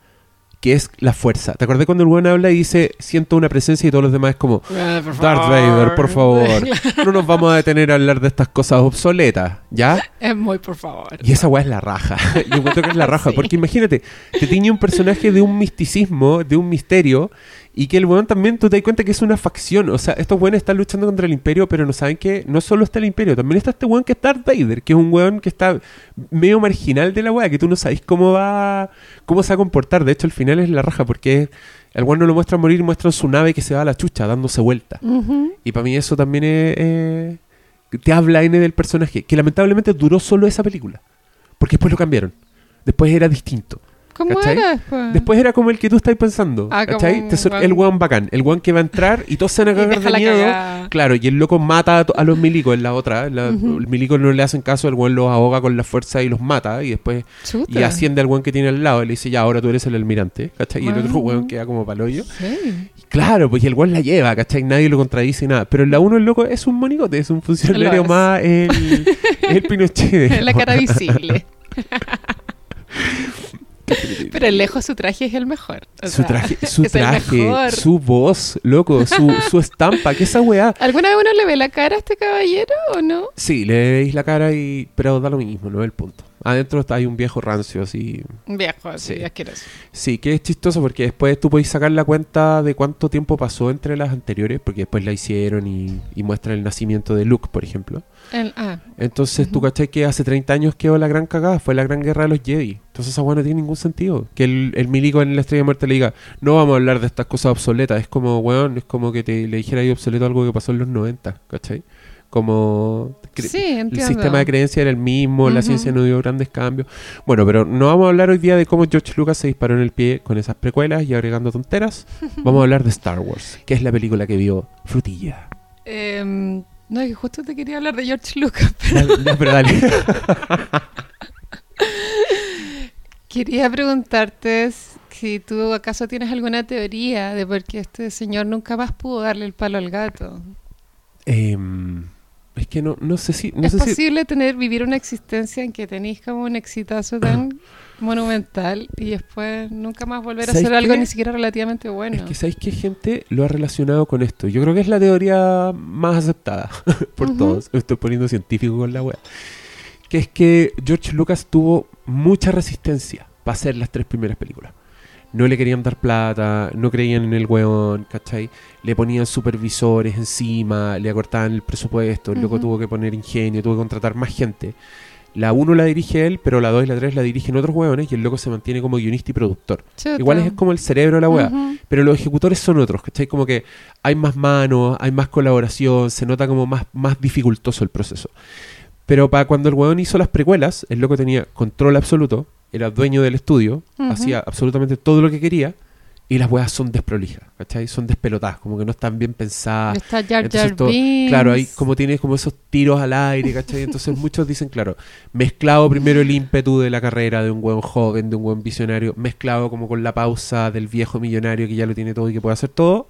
Que es la fuerza. ¿Te acordás cuando el weón habla y dice siento una presencia y todos los demás es como por Darth favor. Vader, por favor. No nos vamos a detener a hablar de estas cosas obsoletas, ¿ya? Es muy por favor. Y esa weá es la raja. Yo encuentro que es la raja. Sí. Porque imagínate, te tiñe un personaje de un misticismo, de un misterio, y que el weón también tú te das cuenta que es una facción. O sea, estos weones están luchando contra el imperio, pero no saben que no solo está el imperio, también está este weón que es Darth Vader, que es un weón que está medio marginal de la weá, que tú no sabes cómo va, cómo se va a comportar. De hecho, el final es la raja, porque el weón no lo muestra morir, muestran su nave que se va a la chucha, dándose vuelta. Y para mí eso también es, eh, te habla N del personaje, que lamentablemente duró solo esa película. Porque después lo cambiaron. Después era distinto. ¿Cómo era después? Después era como el que tú estás pensando. Ah, como ¿cachai? un el weón bacán. El weón que va a entrar y todos se van a cagar de miedo. cagada. Claro, y el loco mata a, los milicos en la otra. La- Ujú. El milico no le hacen caso, el weón los ahoga con la fuerza y los mata. Y después Chuta. y asciende al weón que tiene al lado. Y le dice, ya, ahora tú eres el almirante. ¿cachai? Y el otro weón queda como paloyo. Sí. Claro, pues y el weón la lleva, ¿cachai? Nadie lo contradice nada. Pero en la 1 el loco es un monigote, es un funcionario más el, el Pinochet. La cara visible. Pero lejos su traje es el mejor. O su sea, traje, su, traje su voz, loco, su, su estampa, que esa weá. ¿Alguna vez uno le ve la cara a este caballero o no? Sí, le veis la cara y. Pero da lo mismo, no es el punto. Adentro está hay un viejo rancio así. Viejo, así, Sí. asqueroso. Sí, que es chistoso porque después tú podéis sacar la cuenta de cuánto tiempo pasó entre las anteriores, porque después la hicieron y, y muestran el nacimiento de Luke, por ejemplo. El- ah, Entonces tú cachai que hace 30 años quedó la gran cagada, fue la gran guerra de los Jedi. Entonces esa weá no tiene ningún sentido. Que el, el milico en la estrella de muerte le diga, no vamos a hablar de estas cosas obsoletas. Es como, weón, es como que te le dijera ahí obsoleto algo que pasó en los 90, ¿cachai? Como sí, el sistema de creencia era el mismo, la ciencia no dio grandes cambios. Bueno, pero no vamos a hablar hoy día de cómo George Lucas se disparó en el pie con esas precuelas y agregando tonteras. Vamos a hablar de Star Wars, que es la película que vio Frutilla. Em, no, es que justo te quería hablar de George Lucas, pero ya, pero dale. quería preguntarte si tú acaso tienes alguna teoría de por qué este señor nunca más pudo darle el palo al gato. Em, es que no, no sé si... No ¿Es sé si posible tener vivir una existencia en que tenéis como un exitazo tan monumental y después nunca más volver a ¿Sabes hacer algo qué? ni siquiera relativamente bueno? Es que sabéis que gente lo ha relacionado con esto. Yo creo que es la teoría más aceptada por Ujú. todos. Me Estoy poniendo científico con la wea. Que es que George Lucas tuvo mucha resistencia para hacer las tres primeras películas. No le querían dar plata, no creían en el weón, ¿cachai? Le ponían supervisores encima, le acortaban el presupuesto, el loco Ujú. tuvo que poner ingenio, tuvo que contratar más gente. La 1 la dirige él, pero la 2 y la 3 la dirigen otros weones y el loco se mantiene como guionista y productor. Chuta. Igual es como el cerebro de la. Ujú. Pero los ejecutores son otros, ¿cachai? Como que hay más manos, hay más colaboración, se nota como más, más dificultoso el proceso. Pero para cuando el weón hizo las precuelas, el loco tenía control absoluto, era dueño del estudio, hacía absolutamente todo lo que quería, y las weas son desprolijas, ¿cachai? Son despelotadas, como que no están bien pensadas. Está Jar Jar todo-. Claro, hay como tienes como esos tiros al aire, ¿cachai? Entonces muchos dicen, claro, mezclado primero el ímpetu de la carrera de un buen joven, de un buen visionario, mezclado como con la pausa del viejo millonario que ya lo tiene todo y que puede hacer todo,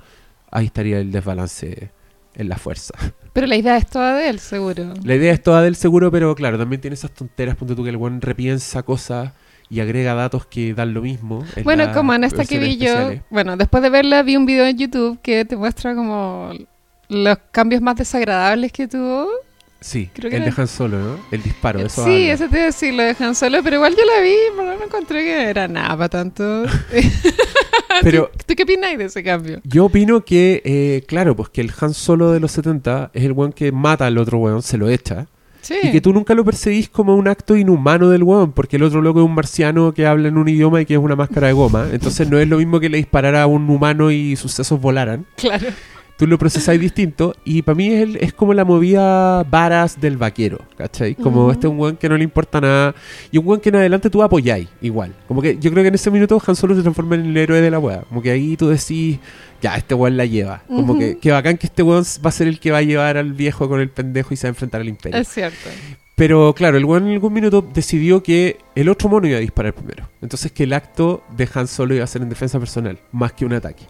ahí estaría el desbalance en la fuerza. Pero la idea es toda de él, seguro. La idea es toda del seguro, pero claro, también tiene esas tonteras, punto tú que el buen repiensa cosas y agrega datos que dan lo mismo. en Bueno, como en esta que vi yo, bueno, después de verla vi un video en YouTube que te muestra como los cambios más desagradables que tuvo. Sí, creo que el era- de Han Solo, ¿no? El disparo, Eh, eso sí, habla. eso te iba a decir, lo dejan solo, pero igual yo la vi, pero no encontré que era nada para tanto. Pero ¿Tú qué opinas de ese cambio? Yo opino que, eh, claro, pues que el Han Solo de los 70 es el weón que mata al otro weón, se lo echa. Sí. Y que tú nunca lo percibís como un acto inhumano del weón, porque el otro loco es un marciano que habla en un idioma y que es una máscara de goma. Entonces no es lo mismo que le disparara a un humano y sus sesos volaran. Claro. Tú lo procesáis distinto. Y para mí es, el- es como la movida varas del vaquero, ¿cachai? Como Ujú. este un weón que no le importa nada. Y un weón que en adelante tú apoyáis igual. Como que yo creo que en ese minuto Han Solo se transforma en el héroe de la weá. Como que ahí tú decís, ya, este weón la lleva. Como Ujú. que, que bacán que este weón va a ser el que va a llevar al viejo con el pendejo y se va a enfrentar al imperio. Es cierto. Pero claro, el weón en algún minuto decidió que el otro mono iba a disparar primero. Entonces que el acto de Han Solo iba a ser en defensa personal, más que un ataque.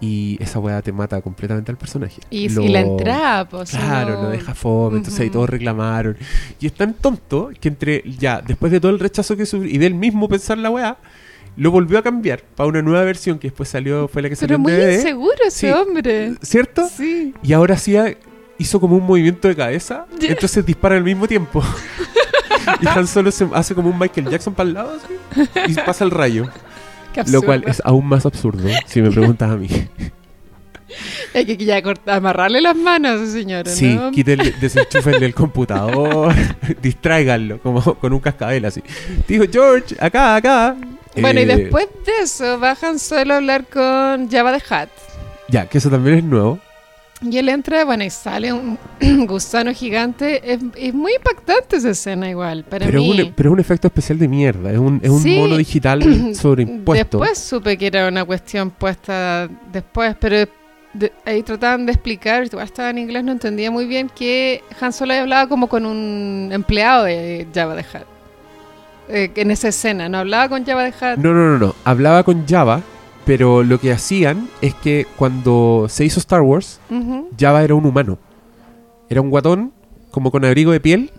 Y esa weá te mata completamente al personaje. Y, Lo- y la entrada, pues. Claro, no- lo deja fome, entonces ahí Ujú. todos reclamaron. Y es tan tonto que entre, ya, después de todo el rechazo que sufrió y del mismo pensar la weá, lo volvió a cambiar para una nueva versión que después salió, fue la que salió Pero en muy DVD, inseguro ese Sí. hombre. ¿cierto? Sí. Y ahora sí hizo como un movimiento de cabeza, Ya. entonces dispara al mismo tiempo. y Han Solo se hace como un Michael Jackson para el lado así, y pasa el rayo. Qué Lo cual es aún más absurdo, si me preguntas a mí. Hay que ya cort- amarrarle las manos a ese señor, Sí, ¿no? quítenle, desenchúfenle el computador, distráiganlo, como con un cascabel así. Dijo George, acá, acá. Bueno, y Eh, después de eso bajan solo a hablar con Java de Hat. Ya, que eso también es nuevo. Y él entra, bueno, y sale un gusano gigante. Es, es muy impactante esa escena igual, para Pero mí. un, pero es un efecto especial de mierda. Es un, es un Sí. mono digital sobreimpuesto. Después supe que era una cuestión puesta después, pero de- ahí trataban de explicar, igual estaba en inglés, no entendía muy bien que Han Solo hablaba como con un empleado de Java de Hutt. Eh, en esa escena, no hablaba con Java de Hutt. No, no, no, no. Hablaba con Java, pero lo que hacían es que cuando se hizo Star Wars, Ujú. Java era un humano. Era un guatón, como con abrigo de piel,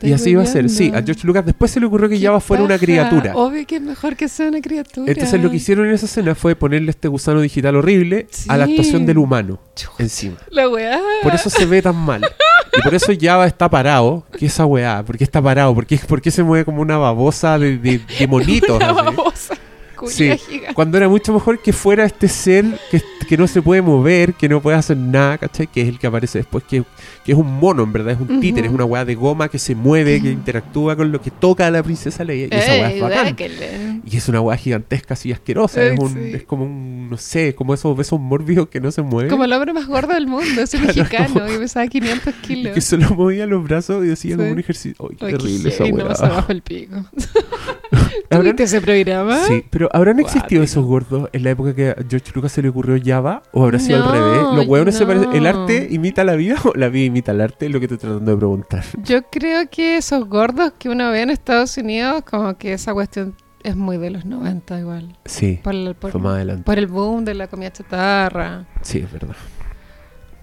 y así iba a ser. Sí, a George Lucas después se le ocurrió que ¿Qué Java fuera una criatura. Obvio que es mejor que sea una criatura. Entonces lo que hicieron en esa escena fue ponerle este gusano digital horrible a la actuación del humano encima. La weá. Por eso se ve tan mal. Y por eso Java está parado. ¿Qué esa weá? ¿Por qué está parado? ¿Por qué, por qué se mueve como una babosa de, de, de monitos? Una babosa. Sí, cuando era mucho mejor que fuera este ser que, que no se puede mover, que no puede hacer nada, ¿cachai? Que es el que aparece después, que, que es un mono, en verdad, es un Ujú. títere, es una weá de goma que se mueve, que interactúa con lo que toca a la princesa Leia. Y esa weá es bacán. Y es una weá gigantesca, así asquerosa. Es, un, sí. es como un, no sé, como esos besos mórbidos que no se mueven. Como el hombre más gordo del mundo, es un Claro, mexicano como- y pesaba 500 y kilos. que solo movía los brazos y como Sí. un ejercicio. ¡Ay, qué terrible esa no, weá! se bajo el pico. ¿Tú ¿Habrán- viste ese programa? Sí, pero ¿habrán existido esos gordos en la época que a George Lucas se le ocurrió Java? ¿O habrá sido No, al revés? Los hueones se no. parecen. ¿El arte imita la vida o la vida imita el arte? Es lo que estoy tratando de preguntar. Yo creo que esos gordos que uno ve en Estados Unidos, como que esa cuestión es muy de los 90 igual. Sí, Por el, por, fue más adelante. por el boom de la comida chatarra. Sí, es verdad.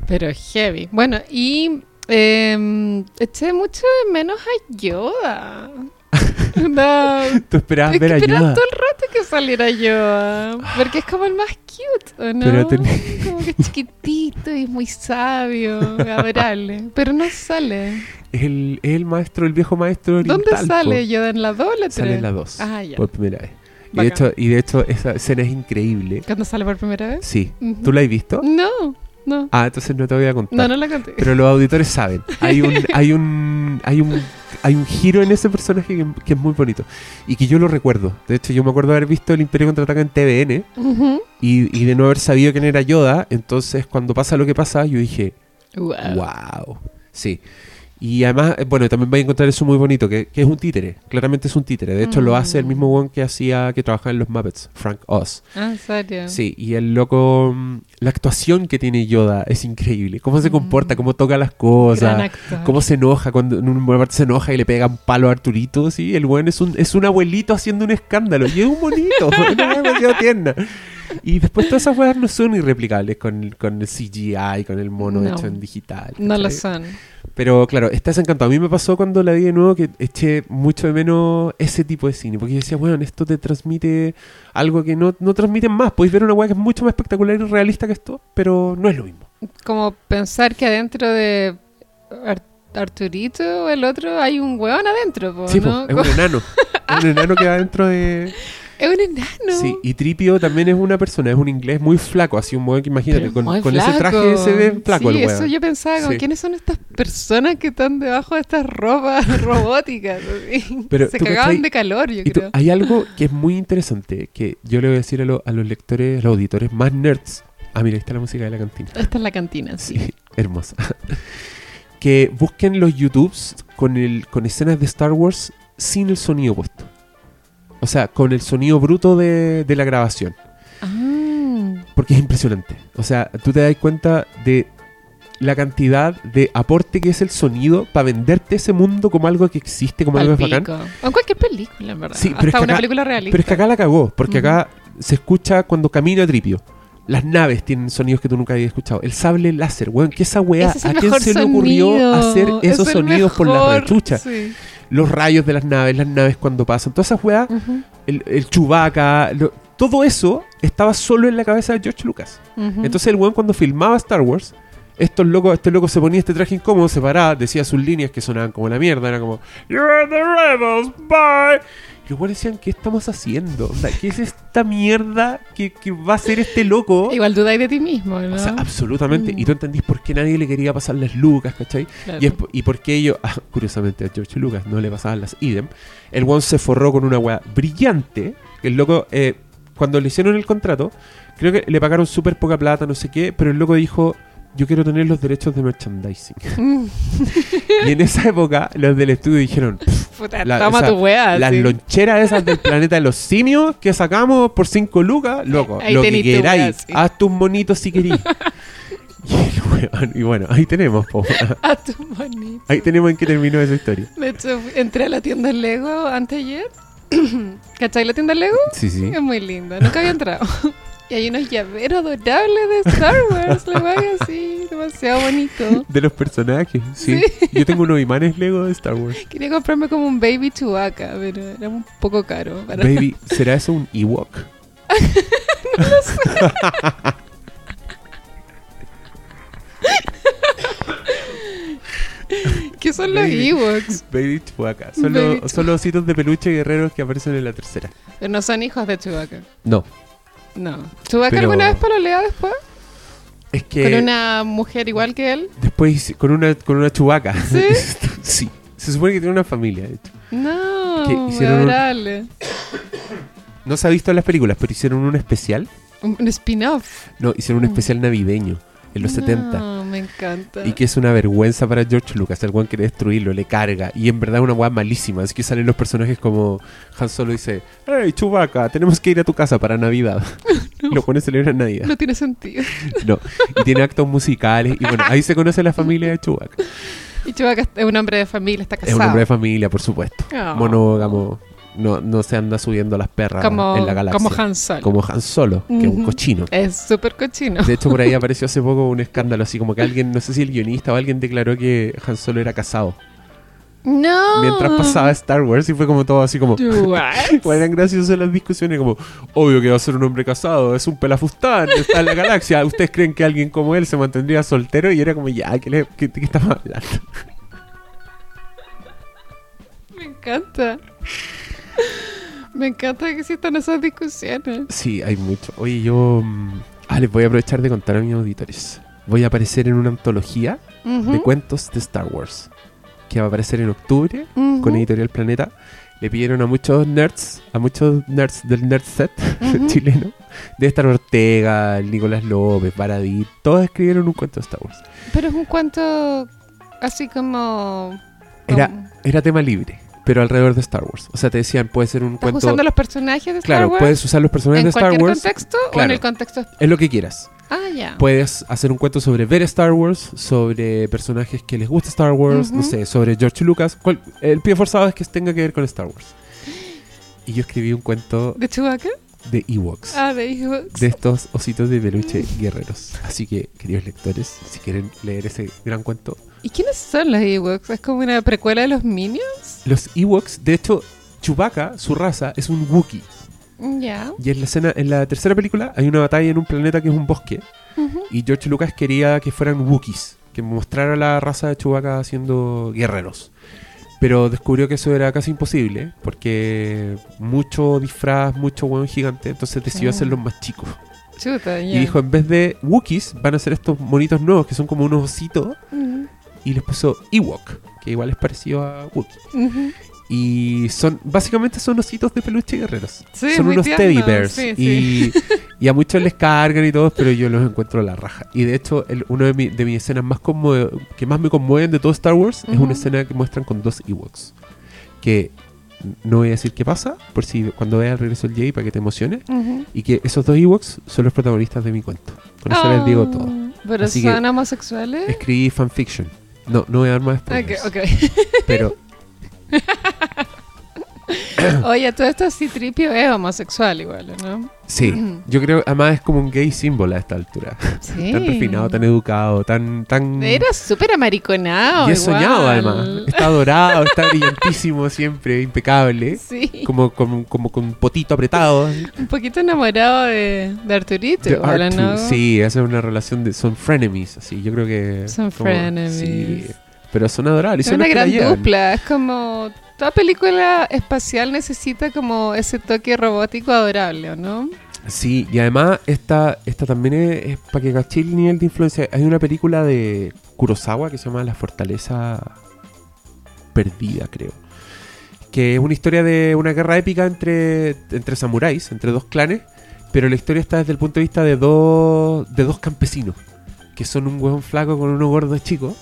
Pero heavy. Bueno, y eh, eché mucho de menos a Yoda. No, Tú esperabas es que ver esperaba ayuda. todo el rato que saliera Yoda. Porque es como el más cute, ¿o no? Pero ten- Como que chiquitito y muy sabio, adorable. Pero no sale. Es el, es el maestro, el viejo maestro oriental. ¿Dónde sale po. Yoda? ¿En la 2 o la 3? Sale en la 2. Ah, ya. Por primera vez. Y de, hecho, y de hecho, esa escena es increíble. ¿Cuándo sale por primera vez? Sí. Ujú. ¿Tú la has visto? No, no. Ah, entonces no te voy a contar. No, no la conté. Pero los auditores saben. Hay un, hay un, hay un, hay un giro en ese personaje que, que es muy bonito. Y que yo lo recuerdo. De hecho, yo me acuerdo de haber visto el Imperio Contraataca en TVN Ujú. y, y de no haber sabido quién era Yoda. Entonces, cuando pasa lo que pasa, yo dije, Wow. wow. Sí. Y además, eh, bueno, también vais a encontrar eso muy bonito, que, que es un títere. Claramente es un títere. De hecho, lo hace el Mm. mismo one que hacía, que trabajaba en los Muppets, Frank Oz. Ah, ¿en serio? Sí, y el loco, mm, la actuación que tiene Yoda es increíble. Cómo se Mm. comporta, cómo toca las cosas. Cómo se enoja cuando en una parte se enoja y le pega un palo a Arturito, sí, el buen es un, es un abuelito haciendo un escándalo y es un bonito, weá demasiado tierna. Y después todas esas weas no son irreplicables con, con el CGI, con el mono No. hecho en digital. No lo son. Pero claro, estás encantado. A mí me pasó cuando la vi de nuevo que eché mucho de menos ese tipo de cine. Porque yo decía, bueno, esto te transmite algo que no, no transmiten más. Podéis ver una weá que es mucho más espectacular y realista que esto, pero no es lo mismo. Como pensar que adentro de Ar- Arturito o el otro hay un hueón adentro, po, sí, es un enano. es un enano que va dentro de. Es un enano. Sí, y Tripio también es una persona, es un inglés muy flaco, así un weón que imagínate, con, ese traje se ve flaco sí, el eso yo pensaba, como, Sí. ¿quiénes son estas personas que están debajo de estas ropas robóticas? Pero Se cagaban cachai- de calor, yo tú- creo. hay algo que es muy interesante, que yo le voy a decir a, lo- a los lectores, a los auditores más nerds. Ah, mira, ahí está la música de la cantina. Esta es la cantina, sí. Sí, hermosa. que busquen los YouTubes con, el, con escenas de Star Wars sin el sonido puesto. O sea, con el sonido bruto de, de la grabación. Ah, Porque es impresionante. O sea, tú te das cuenta de la cantidad de aporte que es el sonido para venderte ese mundo como algo que existe, como algo bacán. O en cualquier película, en verdad. Sí, pero Hasta es que una acá- película realista. Pero es que acá la cagó, porque acá se escucha cuando camina Tripio. Las naves tienen sonidos que tú nunca habías escuchado. El sable láser, weón, ¿qué esa weá? Es ¿A quién se le ocurrió hacer esos Es sonidos por la rechucha? sí. Los rayos de las naves, las naves cuando pasan, todas esas weas, el, el Chewbacca, lo- todo eso estaba solo en la cabeza de George Lucas. Entonces el weón cuando filmaba Star Wars, estos locos, este loco se ponía este traje incómodo, se paraba, decía sus líneas que sonaban como la mierda, era como You're the rebels, bye. Y los decían, ¿qué estamos haciendo? ¿Qué es esta mierda que, que va a ser este loco? Igual dudáis de ti mismo, ¿no? O sea, absolutamente. Mm. Y tú entendís por qué nadie le quería pasar las lucas, ¿cachai? Claro. Y, es y por qué ellos, ah, curiosamente a George Lucas no le pasaban las idem, el one se forró con una weá brillante, el loco, eh, cuando le hicieron el contrato, creo que le pagaron súper poca plata, no sé qué, pero el loco dijo, yo quiero tener los derechos de merchandising. Mm, y en esa época los del estudio dijeron, "Pff, Puta, La- toma tu wea. las sí. loncheras esas del planeta de los simios que sacamos por 5 lucas, loco, Ahí lo que queráis, wea, sí. haz tus monitos si querís. y, y bueno, ahí tenemos, po. A tu bonito. ahí tenemos en qué terminó esa historia. De hecho, entré a la tienda Lego anteayer. ¿Cachai la tienda Lego? Sí, sí. Es muy linda, nunca había entrado. Y hay unos llaveros adorables de Star Wars, la wea así, demasiado bonito. De los personajes, sí. Yo tengo unos imanes Lego de Star Wars. Quería comprarme como un Baby Chewbacca, pero era un poco caro. Para... Baby, ¿será eso un Ewok? ¿Qué son los Baby. Ewoks? Baby Chewbacca. Son, Baby los, son los ositos de peluche guerreros que aparecen en la tercera. Pero no son hijos de Chewbacca. No, No. ¿Chewbacca Pero- alguna vez pololea después? es que Con una mujer igual que él. después con una con una chubaca. ¿Sí? sí. Se supone que tiene una familia, de hecho. No, Que hicieron un- adorable. No se ha visto en las películas, pero hicieron un especial. Un, un spin-off. No, hicieron un Mm. especial navideño en los no, 70. Me encanta. Y que es una vergüenza para George Lucas. El weón quiere destruirlo, le carga. Y en verdad es una weá malísima. Así que salen los personajes como Han Solo dice: Hey, Chewbacca, tenemos que ir a tu casa para Navidad. Lo pone a celebrar Navidad. No tiene sentido. No. Y tiene actos musicales. Y bueno, ahí se conoce la familia de Chewbacca. Y Chewbacca es un hombre de familia, está Es casado. un hombre de familia, por supuesto. Oh. Monógamo. No, no se anda subiendo las perras como, en la galaxia. como Han Solo. Como Han Solo, que es un cochino. Es súper cochino. De hecho, por ahí apareció hace poco un escándalo, así como que alguien, no sé si el guionista o alguien declaró que Han Solo era casado. No. Mientras pasaba Star Wars y fue como todo así como... Eran graciosas las discusiones como, obvio que va a ser un hombre casado, es un pelafustán, está en la galaxia. ¿Ustedes creen que alguien como él se mantendría soltero? Y era como, ya, ¿qué, le, qué, qué estamos hablando? Me encanta. Me encanta que existan esas discusiones. Sí, hay mucho. Oye, yo... mm, Ah, les voy a aprovechar de contar a mis auditores. Voy a aparecer en una antología de cuentos de Star Wars, que va a aparecer en octubre con Editorial Planeta. Le pidieron a muchos nerds, a muchos nerds del nerd set chileno, de estar Ortega, Nicolás López, Baradit, todos escribieron un cuento de Star Wars. Pero es un cuento así como... Era- como- Era tema libre, pero alrededor de Star Wars. O sea, te decían, puede ser un ¿Estás cuento... usando los personajes de Star Claro, Wars? puedes usar los personajes ¿En de Star cualquier Wars, contexto o en Claro. el contexto? es lo que quieras. Ah, ya. Puedes hacer un cuento sobre ver Star Wars, sobre personajes que les gusta Star Wars, no Ujú. sé, sobre George Lucas. Cual- el pie forzado es que tenga que ver con Star Wars. Y yo escribí un cuento ¿De Chewbacca? de Ewoks. Ah, de Ewoks. de estos ositos de peluche guerreros. Así que, queridos lectores, si quieren leer ese gran cuento, ¿Y quiénes son los Ewoks? ¿Es como una precuela de los Minions? los Ewoks, de hecho, Chewbacca, su raza, es un Wookiee. Ya. Y en la escena, en la tercera película, hay una batalla en un planeta que es un bosque. Ujú. Y George Lucas quería que fueran Wookiees, que mostrara la raza de Chewbacca siendo guerreros. Pero descubrió que eso era casi imposible, porque mucho disfraz, mucho hueón gigante, entonces decidió Ah. hacerlos más chicos. Chuta, ya. Y dijo, en vez de Wookiees, van a ser estos monitos nuevos, que son como unos ositos, Ujú. Y les puso Ewok, que igual es parecido a Wookiee. Ujú. Y son, básicamente son ositos de peluche guerreros. Sí, son unos tierno, teddy bears. sí, y, y a muchos les cargan y todo, pero yo los encuentro a la raja. Y de hecho, el- uno de, mi- de mis escenas más que más me conmueven de todo Star Wars es Ujú. una escena que muestran con dos Ewoks. Que no voy a decir qué pasa, por si cuando veas el regreso del Jedi para que te emociones. Ujú. Y que esos dos Ewoks son los protagonistas de mi cuento. Con eso les digo todo. Ah, ¿Pero Así que- son homosexuales? Escribí fanfiction. No, no voy a dar más Ok, spoilers. ok. Pero Oye, todo esto sí tripio es homosexual igual, ¿no? sí, yo creo, además es como un gay símbolo a esta altura. Sí. Tan refinado, tan educado, tan... tan... Era súper amariconado. y es soñado además. Está dorado, está brillantísimo siempre, impecable. Sí. Como con, como con un potito apretado. así. Un poquito enamorado de, de Arturito. Sí, esa es una relación de... Son frenemies, así. Yo creo que... Son como- frenemies. Sí, pero son adorables. Es una gran dupla. Es como. Toda película espacial necesita como ese toque robótico adorable, ¿o no? Sí, y además esta, esta también es, es para que caché el nivel de influencia. Hay una película de Kurosawa que se llama La Fortaleza Perdida, creo. Que es una historia de una guerra épica entre, entre samuráis, entre dos clanes, pero la historia está desde el punto de vista de dos, de dos campesinos que son un hueón flaco con uno gordo chico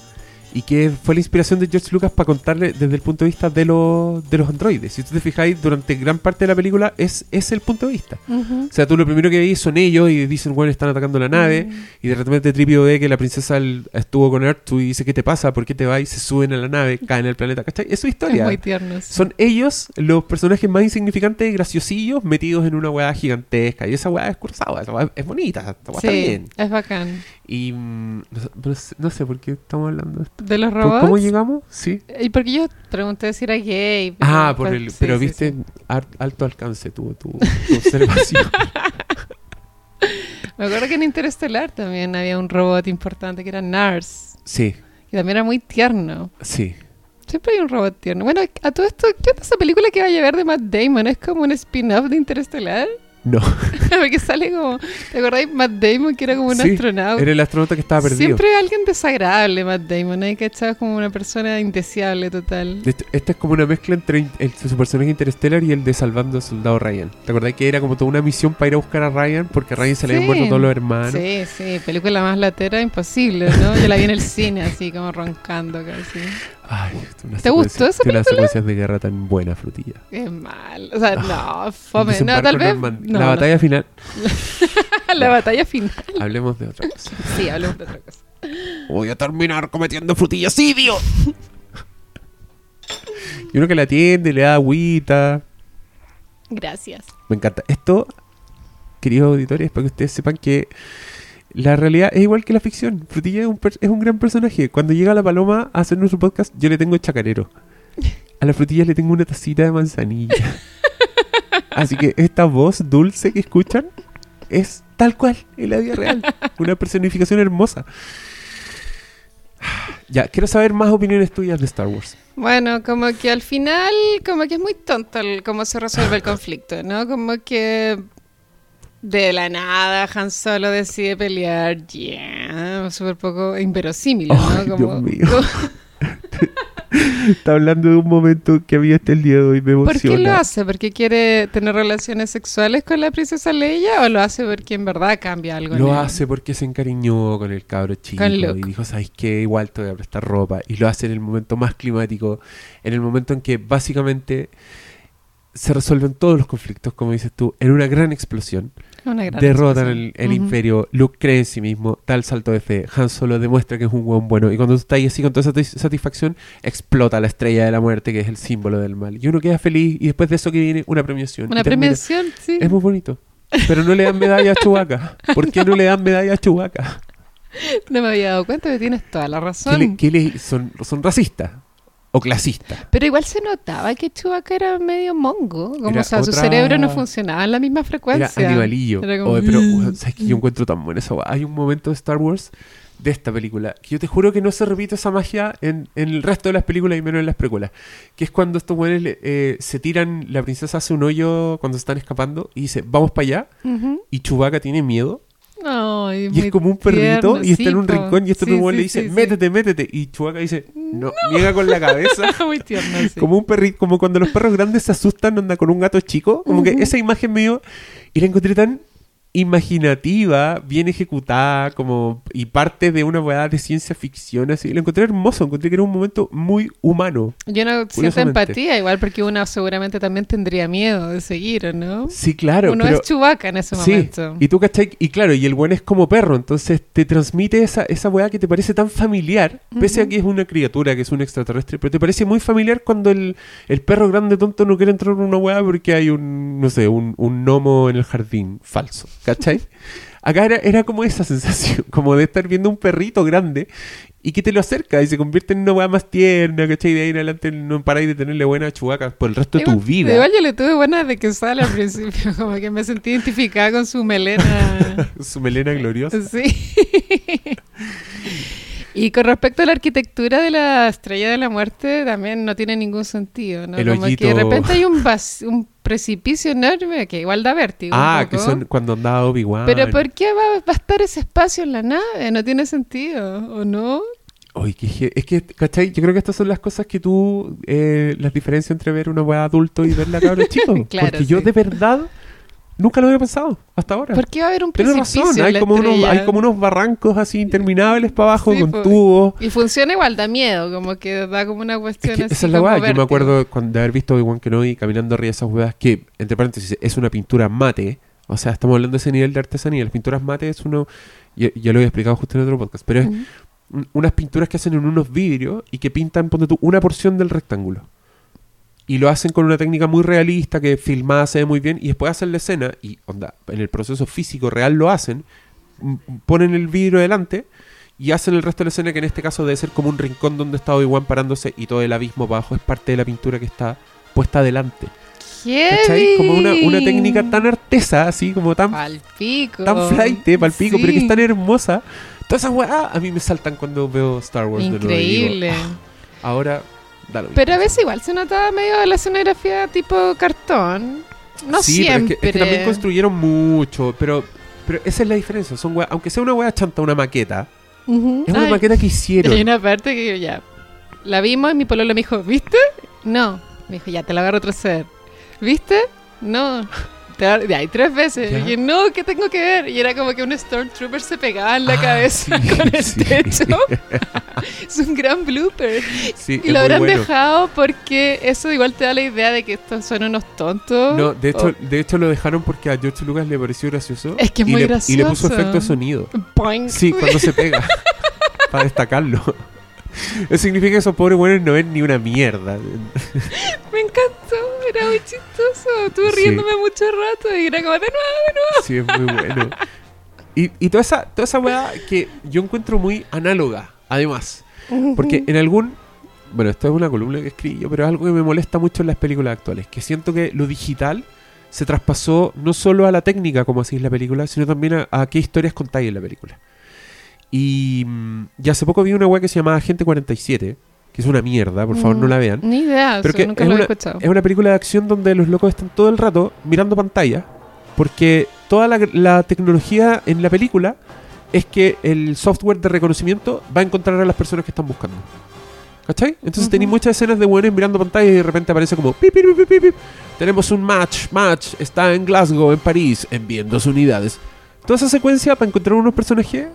y que fue la inspiración de George Lucas para contarle desde el punto de vista de los, de los androides. Si tú te fijáis, durante gran parte de la película es, es el punto de vista. Ujú. O sea, tú lo primero que veis son ellos y dicen, bueno, están atacando la nave. Mm. Y de repente Tripio ve que la princesa estuvo con Artu y dice, ¿qué te pasa? ¿Por qué te vas? Y se suben a la nave, caen en el planeta. ¿Cachai? Es su Es historia. muy tierno. sí. Son ellos los personajes más insignificantes graciosillos metidos en una weá gigantesca. Y esa weá es cursada, es bonita, esa weá está Sí, bien. es bacán. Y mm, no, sé, no por qué estamos hablando de esto. ¿De los ¿Por robots? ¿Cómo llegamos? Sí. Y porque yo pregunté si era gay. pero- Ah, por el, sí, pero sí, viste, sí. alto alcance tuvo tu, tu observación. Me acuerdo que en Interestelar también había un robot importante que era Nars. sí, Y también era muy tierno. sí. Siempre hay un robot tierno. Bueno, a todo esto, ¿qué onda esa película que va a llevar de Matt Damon? ¿Es como un spin-off de Interestelar? No, Porque sale como... ¿Te acordáis Matt Damon que era como un Sí, astronauta? era el astronauta que estaba perdido. Siempre alguien desagradable, Matt Damon. Hay que como una persona indeseable total. Esta es como una mezcla entre el, su personaje interstellar y el de Salvando al Soldado Ryan. ¿Te acordás que era como toda una misión para ir a buscar a Ryan? Porque a Ryan se le habían muerto todos los hermanos. Sí, sí, película más latera imposible, ¿no? Yo la vi en el cine así como roncando casi. Ay, una ¿Te gustó esa tiene unas secuencias de guerra tan buena, frutilla. Qué mal. O sea, Ah, no, fome. No, tal vez. no, la no. batalla final. la batalla final. Hablemos de otra cosa. Sí, hablemos de otra cosa. Voy a terminar cometiendo frutillicidio. y uno que la atiende, le da agüita. Gracias. Me encanta. Esto, queridos auditores, para que ustedes sepan que la realidad es igual que la ficción. Frutilla es un, es un gran personaje. Cuando llega la paloma a hacer nuestro podcast, yo le tengo chacarero. A la frutilla le tengo una tacita de manzanilla. Así que esta voz dulce que escuchan es tal cual en la vida real. Una personificación hermosa. Ya, quiero saber más opiniones tuyas de Star Wars. Bueno, como que al final, como que es muy tonto el- cómo se resuelve el conflicto, ¿no? Como que de la nada Han Solo decide pelear, yeah, súper poco inverosímil, ¿no? Ay, Como- Dios mío. Está hablando de un momento que había hasta el día de hoy, me ¿Por qué lo emociona. hace? ¿Porque quiere tener relaciones sexuales con la princesa Leia o lo hace porque en verdad cambia algo? Lo hace porque se encariñó con el cabro chico y dijo, ¿sabes qué? Igual te voy a prestar ropa. Y lo hace en el momento más climático, en el momento en que básicamente se resuelven todos los conflictos, como dices tú, en una gran explosión. Una gran Derrotan expresión. el, el imperio, Luke cree en sí mismo, da el salto de fe, Han Solo demuestra que es un hueón bueno. Y cuando tú estás ahí así con toda esa satis- satisfacción, explota la estrella de la muerte, que es el símbolo del mal. Y uno queda feliz y después de eso que viene una premiación. Una termina- premiación, sí. Es muy bonito. Pero no le dan medalla a Chewbacca. ¿Por qué no le dan medalla a Chewbacca? No me había dado cuenta que tienes toda la ¿Qué razón. le- le- son, son racistas o clasistas. Pero igual se notaba que Chewbacca era medio mongo. Como, Era o sea, su cerebro no funcionaba en la misma frecuencia. Era animalillo. Era como, Oye, pero "Mm". ¿sabes que yo encuentro tan buena esa weá? Hay un momento de Star Wars de esta película que yo te juro que no se repite esa magia en, en el resto de las películas y menos en las precuelas. Que es cuando estos le- eh, se tiran, la princesa hace un hoyo cuando están escapando y dice, vamos para allá. Y Chewbacca tiene miedo Ay, Y es como un perrito tierno, y está sí, en un po. rincón y este Sí, sí, le dice, métete, métete. Y Chewbacca dice, no, niega con la cabeza. muy tierno. Como un perrito, como cuando los perros grandes se asustan, anda con un gato chico. Como que esa imagen medio. Y la encontré tan imaginativa, bien ejecutada, como. Y parte de una weá de ciencia ficción, así. La encontré hermoso, encontré que era un momento muy humano. Yo no siento empatía, igual porque uno seguramente también tendría miedo de seguir, ¿o ¿no? Sí, claro. uno pero, es Chewbacca en ese Sí, momento. y tú, ¿cachai? Y claro, y el buen es como perro, entonces te transmite esa, esa weá que te parece tan familiar, pese a que es una criatura, que es un extraterrestre, pero te parece muy familiar cuando el, el perro grande tonto no quiere entrar en una weá porque hay un, no sé, un, un gnomo en el jardín falso, ¿cachai? Acá era, era como esa sensación, como de estar viendo un perrito grande y que te lo acerca y se convierte en una weá más tierna, ¿cachai? De ahí en adelante no paráis de tenerle buena chubaca por el resto de tu vida. Igual yo le tuve buenas de que sale al principio, como que me sentí identificada con su melena. Su melena gloriosa. Sí. Y con respecto a la arquitectura de la Estrella de la Muerte, también no tiene ningún sentido, ¿no? El Como hoyito. que de repente hay un, precipicio enorme que igual da vértigo. un Ah, que son cuando andaba Obi-Wan. Pero ¿por qué va, va a estar ese espacio en la nave? No tiene sentido, ¿o no? Es que, ¿cachai? Yo creo que estas son las cosas que tú, eh, las diferencias entre ver una weá adulto y verla cabra chico. Claro, Porque yo de verdad Nunca lo había pensado hasta ahora. ¿Por qué va a haber un Tienes precipicio razón, en hay la como, unos, hay como unos barrancos así interminables para abajo Sí, con po. tubos. Y funciona igual, da miedo, como que da como una Es cuestión que así esa es la weá. Yo me acuerdo cuando, de haber visto Obi-Wan Kenobi caminando arriba de esas weas que, entre paréntesis, es una pintura mate. O sea, estamos hablando de ese nivel de artesanía. Las pinturas mate es uno. Ya, ya lo había explicado justo en otro podcast, pero es unas pinturas que hacen en unos vidrios y que pintan, ponte tú, una porción del rectángulo. Y lo hacen con una técnica muy realista que filmada se ve muy bien y después hacen la escena y onda, en el proceso físico real lo hacen, ponen el vidrio delante y hacen el resto de la escena que en este caso debe ser como un rincón donde está Obi-Wan parándose y todo el abismo abajo es parte de la pintura que está puesta adelante. ¿Cachai? Como una, una técnica tan artesa, así como tan Palpico. tan flight, palpico, pero que es Sí. tan hermosa. Todas esas weas a mí me saltan cuando veo Star Wars de nuevo. digo, Increíble. "Ah, ahora, Pero a veces igual se notaba medio la escenografía tipo cartón. No sí, siempre. pero es que, es que también construyeron mucho, pero, pero esa es la diferencia. Son aunque sea una wea chanta, una maqueta, es una Ay, maqueta que hicieron. Hay una parte que yo ya. La vimos y mi pololo me dijo, ¿viste? No. Me dijo, ya, te la voy a retroceder. ¿Viste? No. Ya, y tres veces. Ya. Y dije, no, ¿qué tengo que ver? Y era como que un Stormtrooper se pegaba en la Ah, cabeza sí, con el sí. techo. es un gran blooper. Sí, Y lo habrán bueno. dejado porque eso igual te da la idea de que estos son unos tontos. No, de hecho, de hecho lo dejaron porque a George Lucas le pareció gracioso. Es que es y muy le, Y le puso gracioso. efecto de sonido. Boing. Sí, cuando se pega. para destacarlo. Eso significa que esos pobres buenos no ven ni una mierda. Me encantó, era muy chistoso. Estuve Sí. riéndome mucho rato y era como de nuevo. Sí, es muy bueno. Y, y toda esa, toda esa weá que yo encuentro muy análoga, además. Porque en algún. Bueno, esto es una columna que escribí yo, pero es algo que me molesta mucho en las películas actuales. Que siento que lo digital se traspasó no solo a la técnica, como así es la película, sino también a, a qué historias contáis en la película. Y, mm, y hace poco vi una weá que se llamaba Agente 47, que es una mierda, por favor no la vean. Ni idea, Pero eso que nunca es lo he escuchado. es una película de acción donde los locos están todo el rato mirando pantalla, porque toda la, la tecnología en la película es que el software de reconocimiento va a encontrar a las personas que están buscando. ¿Cachai? Entonces Ujú. tenéis muchas escenas de buenos mirando pantalla y de repente aparece como pip, pip, pip. Tenemos un match, match, está en Glasgow, en París, envíen dos unidades. Toda esa secuencia para encontrar unos personajes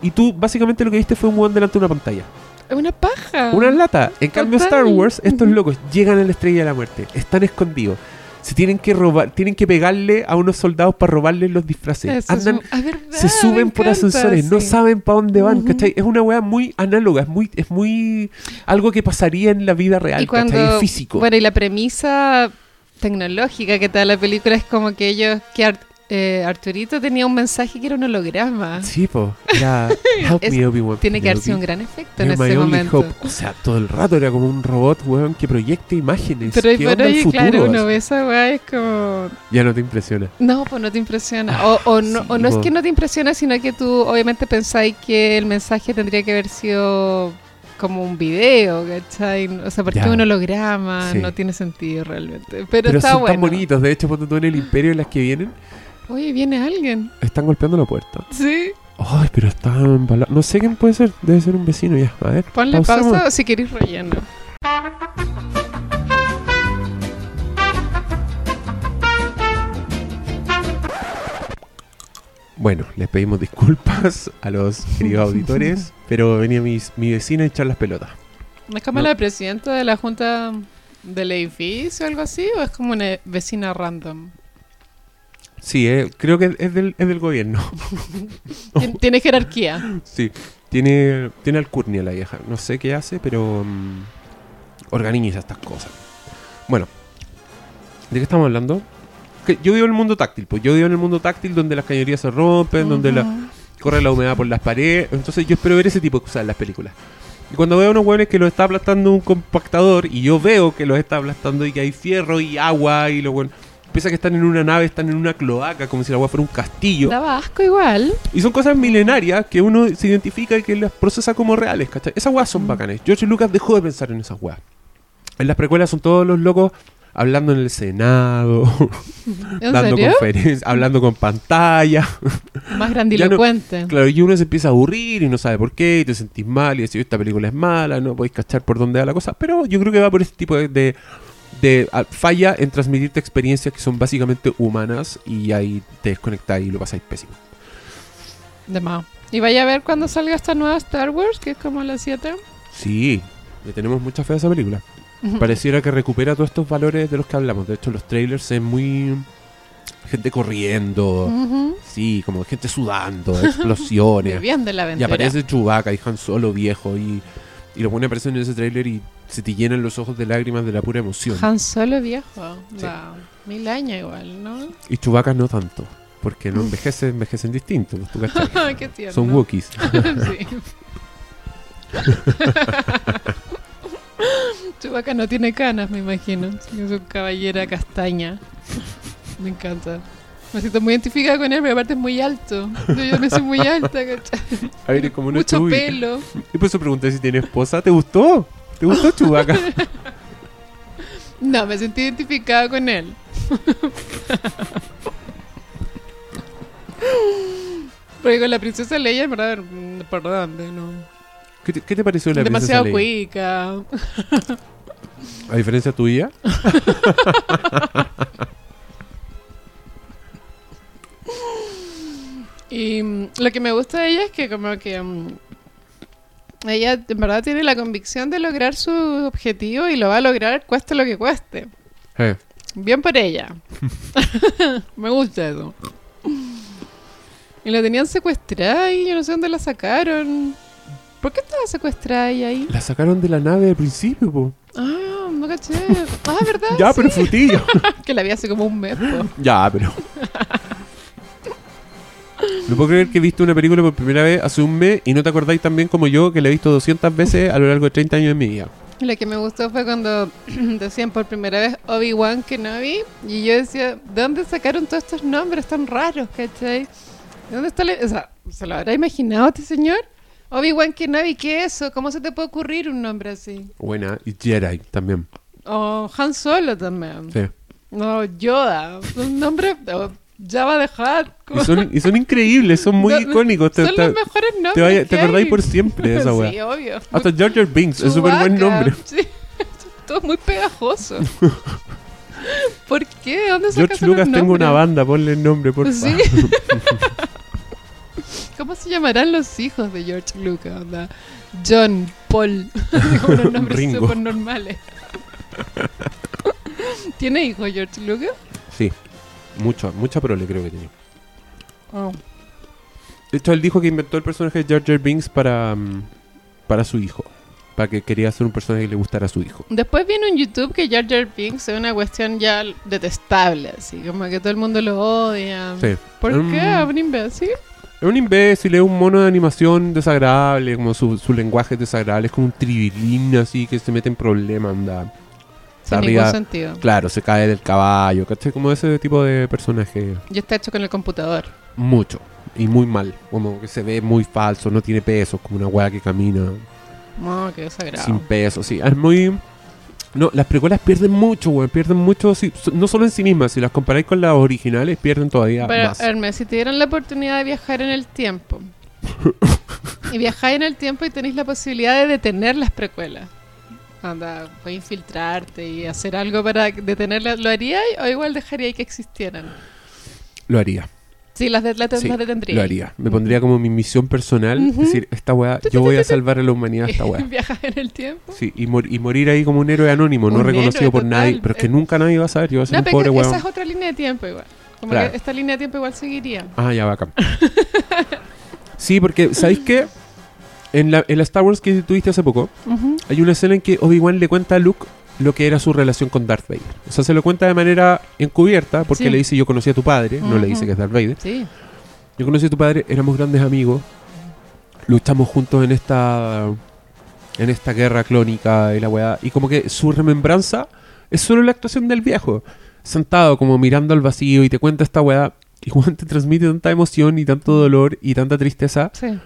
y tú básicamente lo que viste fue un weón delante de una pantalla. Es una paja. Una lata. En cambio. Star Wars, estos locos llegan a la estrella de la muerte. Están escondidos. Se tienen que robar, tienen que pegarle a unos soldados para robarles los disfraces. Eso Andan, verdad, se suben por encanta, ascensores, no saben para dónde van. ¿cachai? Es una weá muy análoga, es muy, es muy algo que pasaría en la vida real, Y cuando, ¿cachai? Es físico. Bueno, y la premisa tecnológica que te da la película es como que ellos, que eh, Arturito tenía un mensaje que era un holograma. Sí, po. Era Help Es- me, Obi-Wan. Tiene que haber sido un gran efecto en You're my ese only momento. hope. O sea, todo el rato era como un robot, weón, que proyecta imágenes. Pero, ¿Qué pero onda el ahí, futuro? claro, uno ve esa weá es como... Ya no te impresiona. No, pues no te impresiona. O, o no, sí, o no es que no te impresiona, sino que tú obviamente pensáis que el mensaje tendría que haber sido como un video, ¿cachai? O sea, porque un holograma Sí. no tiene sentido realmente. Pero, Pero está son bueno. tan bonitos. De hecho, cuando tú en el Imperio, las que vienen, Oye, viene alguien. están golpeando la puerta. Sí. Ay, pero están embalados. No sé quién puede ser. Debe ser un vecino ya. A ver. Ponle pausemos. pausa si queréis relleno. Bueno, les pedimos disculpas a los queridos auditores, pero venía mis, mi vecina a echar las pelotas. ¿Es como No. la presidenta de la junta del edificio o algo así? ¿O es como una vecina random? Sí, eh, creo que es del, es del gobierno. Tien- Tiene jerarquía. Sí, tiene, tiene alcurnia la vieja. No sé qué hace, pero mm, organiza estas cosas. Bueno, ¿de qué estamos hablando? Que yo vivo en el mundo táctil, pues yo vivo en el mundo táctil donde las cañerías se rompen, donde la, corre la humedad por las paredes. Entonces yo espero ver ese tipo de cosas en las películas. Y cuando veo a unos hueones que los está aplastando un compactador y yo veo que los está aplastando y que hay fierro y agua y los hueones... Piensa que están en una nave, están en una cloaca, como si la agua fuera un castillo. Daba asco igual. Y son cosas milenarias que uno se identifica y que las procesa como reales, ¿cachai? Esas weas son bacanes. George Lucas dejó de pensar en esas weas. En las precuelas son todos los locos hablando en el Senado, ¿En dando serio? conferencias, hablando con pantalla. Más grandilocuente. Claro, y uno se empieza a aburrir y no sabe por qué, y te sentís mal y decís, esta película es mala, no podéis cachar por dónde va la cosa. Pero yo creo que va por este tipo de, de, de, a- falla en transmitirte experiencias que son básicamente humanas y ahí te desconectáis y lo pasáis pésimo. De más. Y vaya a ver cuando salga esta nueva Star Wars, que es como la 7. Sí, le tenemos mucha fe a esa película. Pareciera que recupera todos estos valores de los que hablamos. De hecho, los trailers es muy... Gente corriendo, sí, como gente sudando, explosiones. Viviendo la Y aventura. aparece Chewbacca y Han Solo viejo y, y los buenos aparecen en ese trailer y se te llenan los ojos de lágrimas de la pura emoción. Han Solo viejo. Sí. Wow. Mil años igual, ¿no? Y Chewbacca no tanto, porque no envejece, envejecen distinto, ¿tú? Qué tierno. Son Wookiees. Chewbacca no tiene canas, me imagino. Es un caballera castaña. Me encanta. Me siento muy identificada con él, pero aparte es muy alto. Yo me soy muy alta, ¿cachai? A ver, como una Mucho pelo. Y por eso pregunté si tiene esposa. ¿Te gustó? ¿Te gustó Chewbacca? No, me sentí identificada con él. Porque con la princesa Leia, en verdad, por dónde, ¿no? ¿Qué te, qué te pareció la Demasiado princesa Leia? cuica. A diferencia tuya. Y mm, lo que me gusta de ella es que como que mm, ella en verdad tiene la convicción de lograr su objetivo y lo va a lograr cueste lo que cueste. Bien por ella. me gusta eso. Y la tenían secuestrada y yo no sé dónde la sacaron. ¿Por qué estaba secuestrada ella ahí? la sacaron de la nave al principio, po. Ah, no caché. Ah, ¿verdad? Ya, Sí. pero frutillo. Que la vi hace como un mes, po. ya, pero. No puedo creer que viste una película por primera vez hace un mes y no te acordáis tan bien como yo que la he visto 200 veces a lo largo de 30 años de mi vida. Lo que me gustó fue cuando decían por primera vez Obi-Wan Kenobi y yo decía, ¿de dónde sacaron todos estos nombres tan raros, cachai? ¿De dónde está la- O sea, ¿se lo habrá imaginado este señor? Obi-Wan Kenobi, ¿qué es eso? ¿Cómo se te puede ocurrir un nombre así? Buena. Y Jedi también. O Han Solo también. Sí. No, Yoda. Un nombre... Java de Hutt. Y son, y son increíbles, son muy No, icónicos. Te, Son te- los mejores nombres te, vaya- te acordáis por siempre de esa Sí, weá. obvio. Hasta Jar Binks, es súper buen nombre. Sí, todo muy pegajoso. ¿Por qué? ¿Dónde George Lucas, tengo una banda, ponle el nombre, por Sí. favor. ¿Cómo se llamarán los hijos de George Lucas? Onda, John, Paul, unos nombres súper normales. ¿Tiene hijos George Lucas? Sí, mucho, mucha prole creo que tiene. Oh. De hecho, él dijo que inventó el personaje de Jar Jar Binks para, mm, para su hijo. Para que quería hacer un personaje que le gustara a su hijo. Después vino en YouTube que Jar Jar Binks es una cuestión ya detestable, así como que todo el mundo lo odia. Sí. ¿Por Mm. qué? ¿Es un imbécil? Es un imbécil, es un mono de animación desagradable, como su, su lenguaje es desagradable, es como un tribilín así que se mete en problemas, anda. Sin arriba. ningún sentido. Claro, se cae del caballo, ¿cachai? Como ese tipo de personaje. Y está hecho con el computador. Mucho. Y muy mal. Como que se ve muy falso, no tiene peso, como una weá que camina No, qué desagrado. sin peso. Sí, es muy. No, las precuelas pierden mucho, weón. Pierden mucho, sí, no solo en sí mismas, si las comparáis con las originales, pierden todavía Pero, más. Hermes, si te dieran la oportunidad de viajar en el tiempo, y viajáis en el tiempo y tenéis la posibilidad de detener las precuelas, anda, puedes infiltrarte y hacer algo para detenerlas, ¿lo haríais o igual dejaríais que existieran? Lo haría. Sí, las, de, las, Sí, las detendríais. Lo haría. Me pondría como mi misión personal, Ujú. decir, esta weá, yo voy a salvar a la humanidad esta weá. Viajar en el tiempo. Sí, y, mor- y morir ahí como un héroe anónimo, no Un reconocido héroe por total. nadie, pero es que nunca nadie va a saber, yo voy a ser No, un pobre weón. esa es otra línea de tiempo igual. Como Claro. que esta línea de tiempo igual seguiría. Ah, ya, bacán. sí, porque, ¿sabéis qué? En la, en la Star Wars que tuviste hace poco, hay una escena en que Obi-Wan le cuenta a Luke lo que era su relación con Darth Vader. O sea, se lo cuenta de manera encubierta, porque Sí. le dice, yo conocí a tu padre, no le dice que es Darth Vader. Sí. Yo conocí a tu padre, éramos grandes amigos, luchamos juntos en esta en esta guerra clónica y la weá, y como que su remembranza es solo la actuación del viejo, sentado como mirando al vacío y te cuenta esta weá, y Juan te transmite tanta emoción y tanto dolor y tanta tristeza, Sí.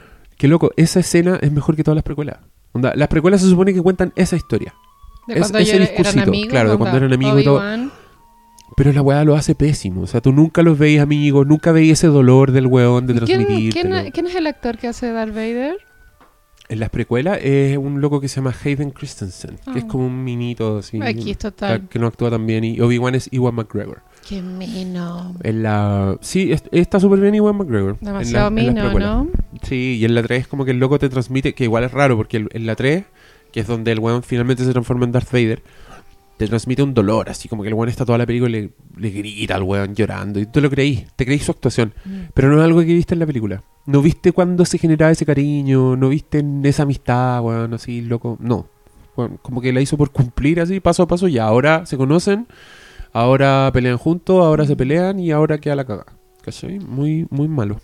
Que loco, esa escena es mejor que todas las precuelas. Onda, las precuelas se supone que cuentan esa historia, De Es- cuando ese discursito, amigos. claro, de cuando eran amigos y todo. Pero la weá lo hace pésimo, o sea, tú nunca los veis amigos, nunca veis ese dolor del weón de ¿Quién, transmitir. quién, quién es el actor que hace Darth Vader? en las precuelas es un loco que se llama Hayden Christensen, que es Ah. como un minito así. Aquí es total. Que no actúa tan bien. Y Obi-Wan es Ewan McGregor. Qué mino. En la... Sí, es- está súper bien Ewan McGregor. Demasiado en mino. ¿no? Sí, y en la 3 es como que el loco te transmite, que igual es raro, porque el- en la 3, que es donde el weón finalmente se transforma en Darth Vader, te transmite un dolor, así como que el weón está toda la película y le, le grita al weón llorando, y tú lo creí, te creí su actuación, Mm. pero no es algo que viste en la película. No viste cuando se generaba ese cariño, no viste esa amistad, weón, así, loco, no. Como que la hizo por cumplir así, paso a paso, y ahora se conocen, ahora pelean juntos, ahora se pelean y ahora queda la cagada. ¿Cachai? Muy, muy malo.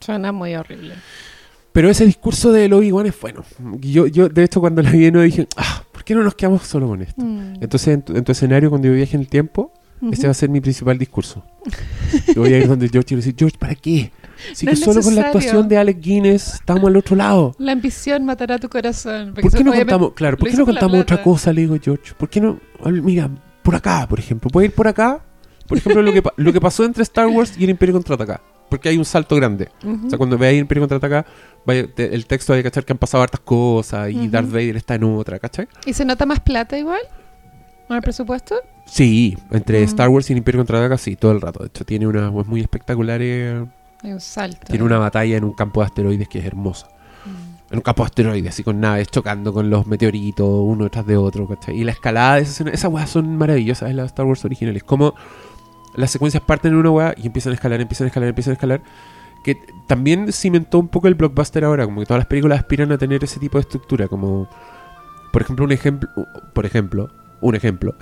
Suena muy horrible. Pero ese discurso de Obi-Wan es bueno. Yo, yo, de hecho, cuando la vi, no dije, ah, ¿por qué no nos quedamos solo con esto? Mm. Entonces, en tu, en tu escenario, cuando yo viaje en el tiempo, ese va a ser mi principal discurso. Yo voy a ir donde George y decir, George, ¿para qué? Si No que solo con la actuación de Alec Guinness estamos al otro lado. La ambición matará tu corazón. ¿Por qué no contamos, claro, ¿por qué no contamos otra cosa? Le digo George. ¿Por qué no? Mira, por acá, por ejemplo. ¿Puede ir por acá? Por ejemplo, lo que, lo que pasó entre Star Wars y el Imperio Contraataca. Porque hay un salto grande. O sea, cuando veáis el Imperio Contraataca, vaya, te- el texto hay que cachar que han pasado hartas cosas y. Darth Vader está en otra, ¿cachai? ¿Y se nota más plata igual? ¿Con el presupuesto? Sí, entre Mm. Star Wars y el Imperio Contraataca, sí, todo el rato. De hecho, tiene una es muy espectacular. eh, Hay un salto. tiene una batalla en un campo de asteroides que es hermosa. En un campo de asteroides, así con naves chocando con los meteoritos, uno detrás de otro, ¿cachai? Y la escalada de esa escena, esas weas son maravillosas en las Star Wars originales. Como las secuencias parten en una wea y empiezan a escalar, empiezan a escalar, empiezan a escalar. Que también cimentó un poco el blockbuster ahora, como que todas las películas aspiran a tener ese tipo de estructura, como por ejemplo un ejemplo, por ejemplo, un ejemplo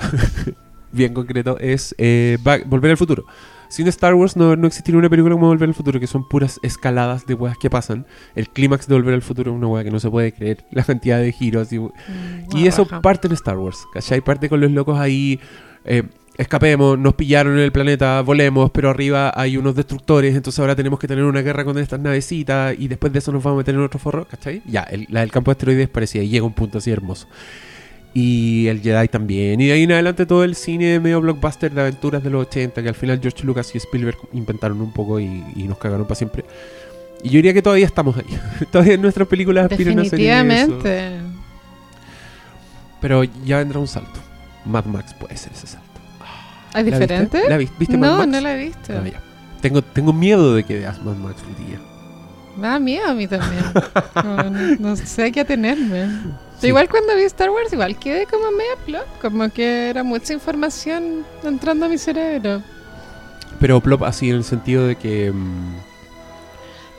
bien concreto es eh, Volver al Futuro. Sin Star Wars no, no existiría una película como Volver al Futuro, que son puras escaladas de weas que pasan. El clímax de Volver al Futuro es una wea que no se puede creer, la cantidad de giros. Y, Mm, y eso parte en Star Wars, ¿cachai? Parte con los locos ahí, eh, escapemos, nos pillaron en el planeta, volemos, pero arriba hay unos destructores, entonces ahora tenemos que tener una guerra con estas navecitas y después de eso nos vamos a meter en otro forro, ¿cachai? Ya, el- la del campo de asteroides parecía, y llega un punto así hermoso. Y el Jedi también. Y de ahí en adelante todo el cine medio blockbuster de aventuras de los 80, que al final George Lucas y Spielberg inventaron un poco y, y nos cagaron para siempre. Y yo diría que todavía estamos ahí. todavía nuestras películas aspiran a ser. Definitivamente. Pero ya vendrá un salto. Mad Max puede ser ese salto. ¿Es ¿La viste? diferente? ¿La vi- viste Mad no, Max? no la he visto. Ah. Tengo, tengo miedo de que veas Mad Max un día. Me da miedo a mí también. no, no- no sé a qué atenerme. Sí. Igual cuando vi Star Wars, igual quedé como media plop. Como que era mucha información entrando a mi cerebro. Pero plop así en el sentido de que... mm,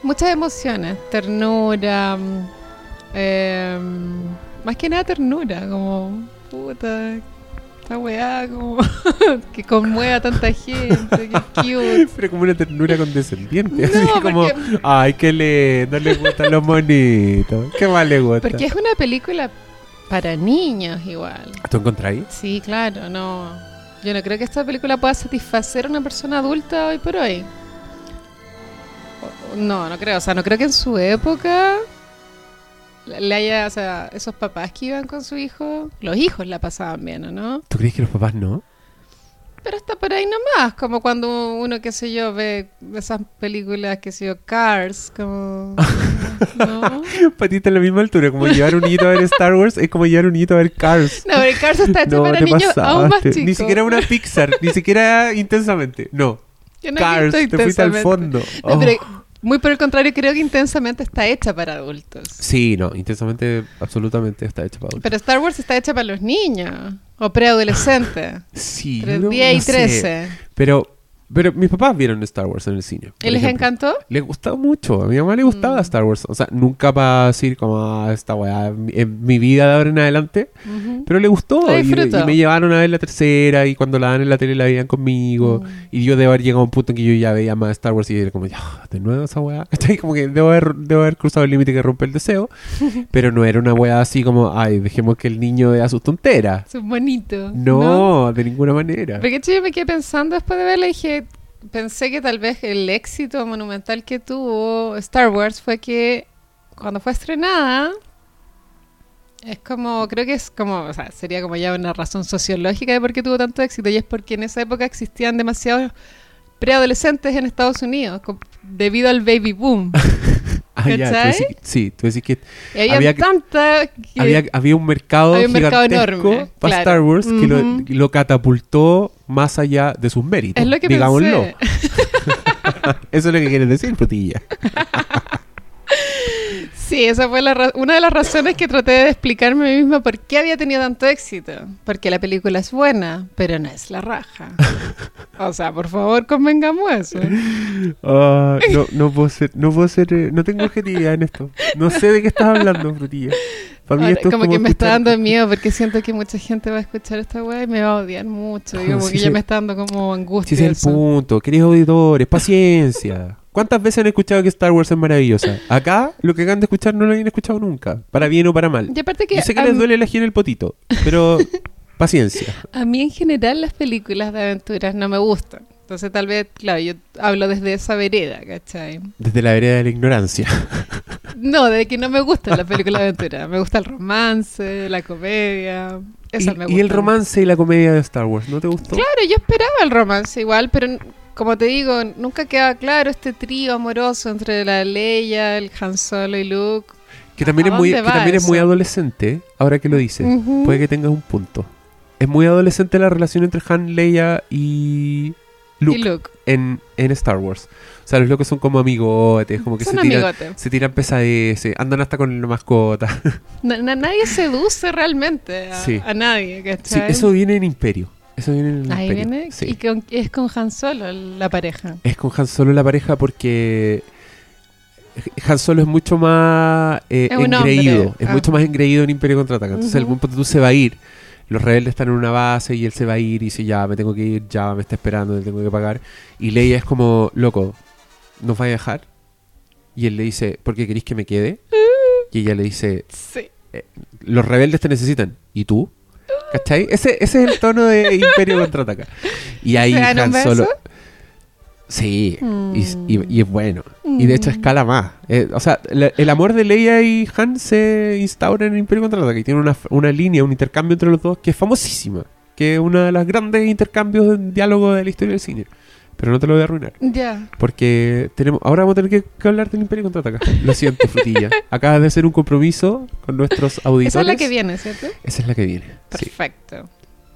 Muchas emociones. Ternura. em, más que nada ternura. Como, puta, esta weá, como que conmueve a tanta gente. Qué cute. pero como una ternura condescendiente. No, así como, porque- ay, qué lindo, le gustan los monitos. ¿Qué más le gusta? Porque es una película para niños igual. ¿Tú encontráis? Sí, claro, no. Yo no creo que esta película pueda satisfacer a una persona adulta hoy por hoy. No, no creo. O sea, no creo que en su época haya, o sea, esos papás que iban con su hijo, los hijos la pasaban bien, ¿o no? ¿Tú crees que los papás no? Pero está por ahí nomás, como cuando uno, qué sé yo, ve esas películas, qué sé yo, Cars, como... ¿no? Está en la misma altura. Como llevar un niñito a ver Star Wars es como llevar un niñito a ver Cars. No, pero Cars está hecho No, para niños aún más pasaste. chicos. Ni siquiera una Pixar, ni siquiera intensamente. No. Yo no Cars, te fuiste al fondo. No, Oh. pero muy por el contrario, creo que intensamente está hecha para adultos. Sí, no, intensamente, absolutamente está hecho para adultos. Pero Star Wars está hecha para los niños o preadolescentes. Sí, Entre no- 10 y no sé. 13. Pero, pero mis papás vieron Star Wars en el cine. ¿Y les ejemplo. encantó? Les gustaba mucho. A mi mamá le gustaba Mm. Star Wars. O sea, nunca para decir como "Ah, esta weá en mi- vida de ahora en adelante. Pero le gustó. Y, y me llevaron a ver la tercera. Y cuando la dan en la tele la veían conmigo. Mm. Y yo debo haber llegado a un punto en que yo ya veía más Star Wars y era como, ya, de nuevo esa weá. Como que debo haber, debo haber cruzado el límite que rompe el deseo. pero no era una weá así como, ay, dejemos que el niño vea sus tonteras. Es bonito. No, de ninguna manera. Porque yo me quedé pensando después de verla y dije, pensé que tal vez el éxito monumental que tuvo Star Wars fue que cuando fue estrenada, es como, creo que es como, o sea, sería como ya una razón sociológica de por qué tuvo tanto éxito y es porque en esa época existían demasiados preadolescentes en Estados Unidos debido al baby boom. Ah, ya, sí, tú decís que Y había, Había que- tanta... que- había, había un mercado Había un mercado gigantesco enorme, para claro. Star Wars que lo, catapultó más allá de sus méritos. es lo que digámoslo. pensé. Eso es lo que quieres decir, frutilla. Sí, esa fue la una de las razones que traté de explicarme a mí misma por qué había tenido tanto éxito. Porque la película es buena, pero no es la raja. O sea, por favor, convengamos eso. Ah, no, no puedo ser, no puedo ser, eh, no tengo objetividad en esto. No sé de qué estás hablando, frutilla. Para mí Ahora, esto es como, que me está dando miedo porque siento que mucha gente va a escuchar esta weá y me va a odiar mucho. Y como Sí, que sí. ya me está dando como angustia. ese es el eso. punto, queridos auditores, paciencia. ¿Cuántas veces han escuchado que Star Wars es maravillosa? Acá, lo que acaban de escuchar no lo habían escuchado nunca, para bien o para mal. Y aparte que Yo sé que a, les mí- duele elegir el potito, pero paciencia. a mí en general las películas de aventuras no me gustan. Entonces tal vez, claro, yo hablo desde esa vereda, ¿cachai? Desde la vereda de la ignorancia. No, de que no me gustan las películas de aventura. Me gusta el romance, la comedia. Eso me Y, gusta. y el romance y la comedia de Star Wars, ¿no te gustó? Claro, yo esperaba el romance igual, pero n- como te digo, nunca queda claro este trío amoroso entre la Leia, el Han Solo y Luke. Que también ¿A es muy, que también es muy adolescente, ahora que lo dices. Puede que tengas un punto. Es muy adolescente la relación entre Han, Leia y Luke, Y Luke. En, en Star Wars. O sea, los locos son como amigotes, como que Son se tiran, se tiran pesadeces, andan hasta con la mascota. Na- na- nadie seduce realmente a, Sí. a nadie, sí, eso viene en Imperio. Eso viene en el Ahí viene. Sí. Y con- es con Han Solo la pareja. Es con Han Solo la pareja porque Han Solo es mucho más eh, Es engreído. Es Ah. mucho más engreído en Imperio Contraataca. Entonces, algún punto tú se va a ir. Los rebeldes están en una base y él se va a ir y dice, ya, me tengo que ir, ya, me está esperando, le tengo que pagar. Y Leia es como, loco, ¿nos va a dejar? Y él le dice, ¿por qué queréis que me quede? Y ella le dice, Sí. los rebeldes te necesitan. ¿Y tú? ¿Cachai? Ese, ese es el tono de Imperio Contraataca. Y ahí ¿Se dan un Han beso? Solo... Sí, y, y- y es bueno. Y de hecho Mm. escala más. Eh, o sea, la- el amor de Leia y Han se instaura en el Imperio Contraataca y tiene una, una línea, un intercambio entre los dos que es famosísima. Que es uno de los grandes intercambios de diálogo de la historia del cine. Pero no te lo voy a arruinar. Ya. Porque tenemos ahora vamos a tener que, que hablar del Imperio Contraataca. Lo siento, frutilla. Acabas de hacer un compromiso con nuestros auditores. Esa es la que viene, ¿cierto? Esa es la que viene. Sí. Perfecto.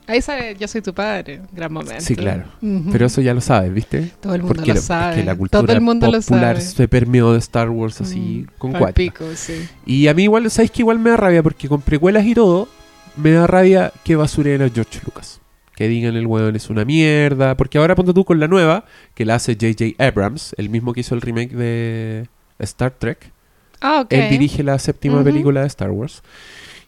Ahí sale Yo soy tu padre. Gran momento. Sí, claro. Pero eso ya lo sabes, ¿viste? Todo el mundo Porque lo la, es sabe. que la cultura Todo el mundo lo popular sabe. se permeó de Star Wars así Mm, con cuatro. pico, sí. Y a mí igual, ¿sabes que Igual me da rabia porque con precuelas y todo, me da rabia que basuren a George Lucas. Que digan el weón es una mierda. Porque ahora ponte tú con la nueva, que la hace J.J. Abrams, el mismo que hizo el remake de Star Trek. Ah, ok. Él dirige la séptima película de Star Wars.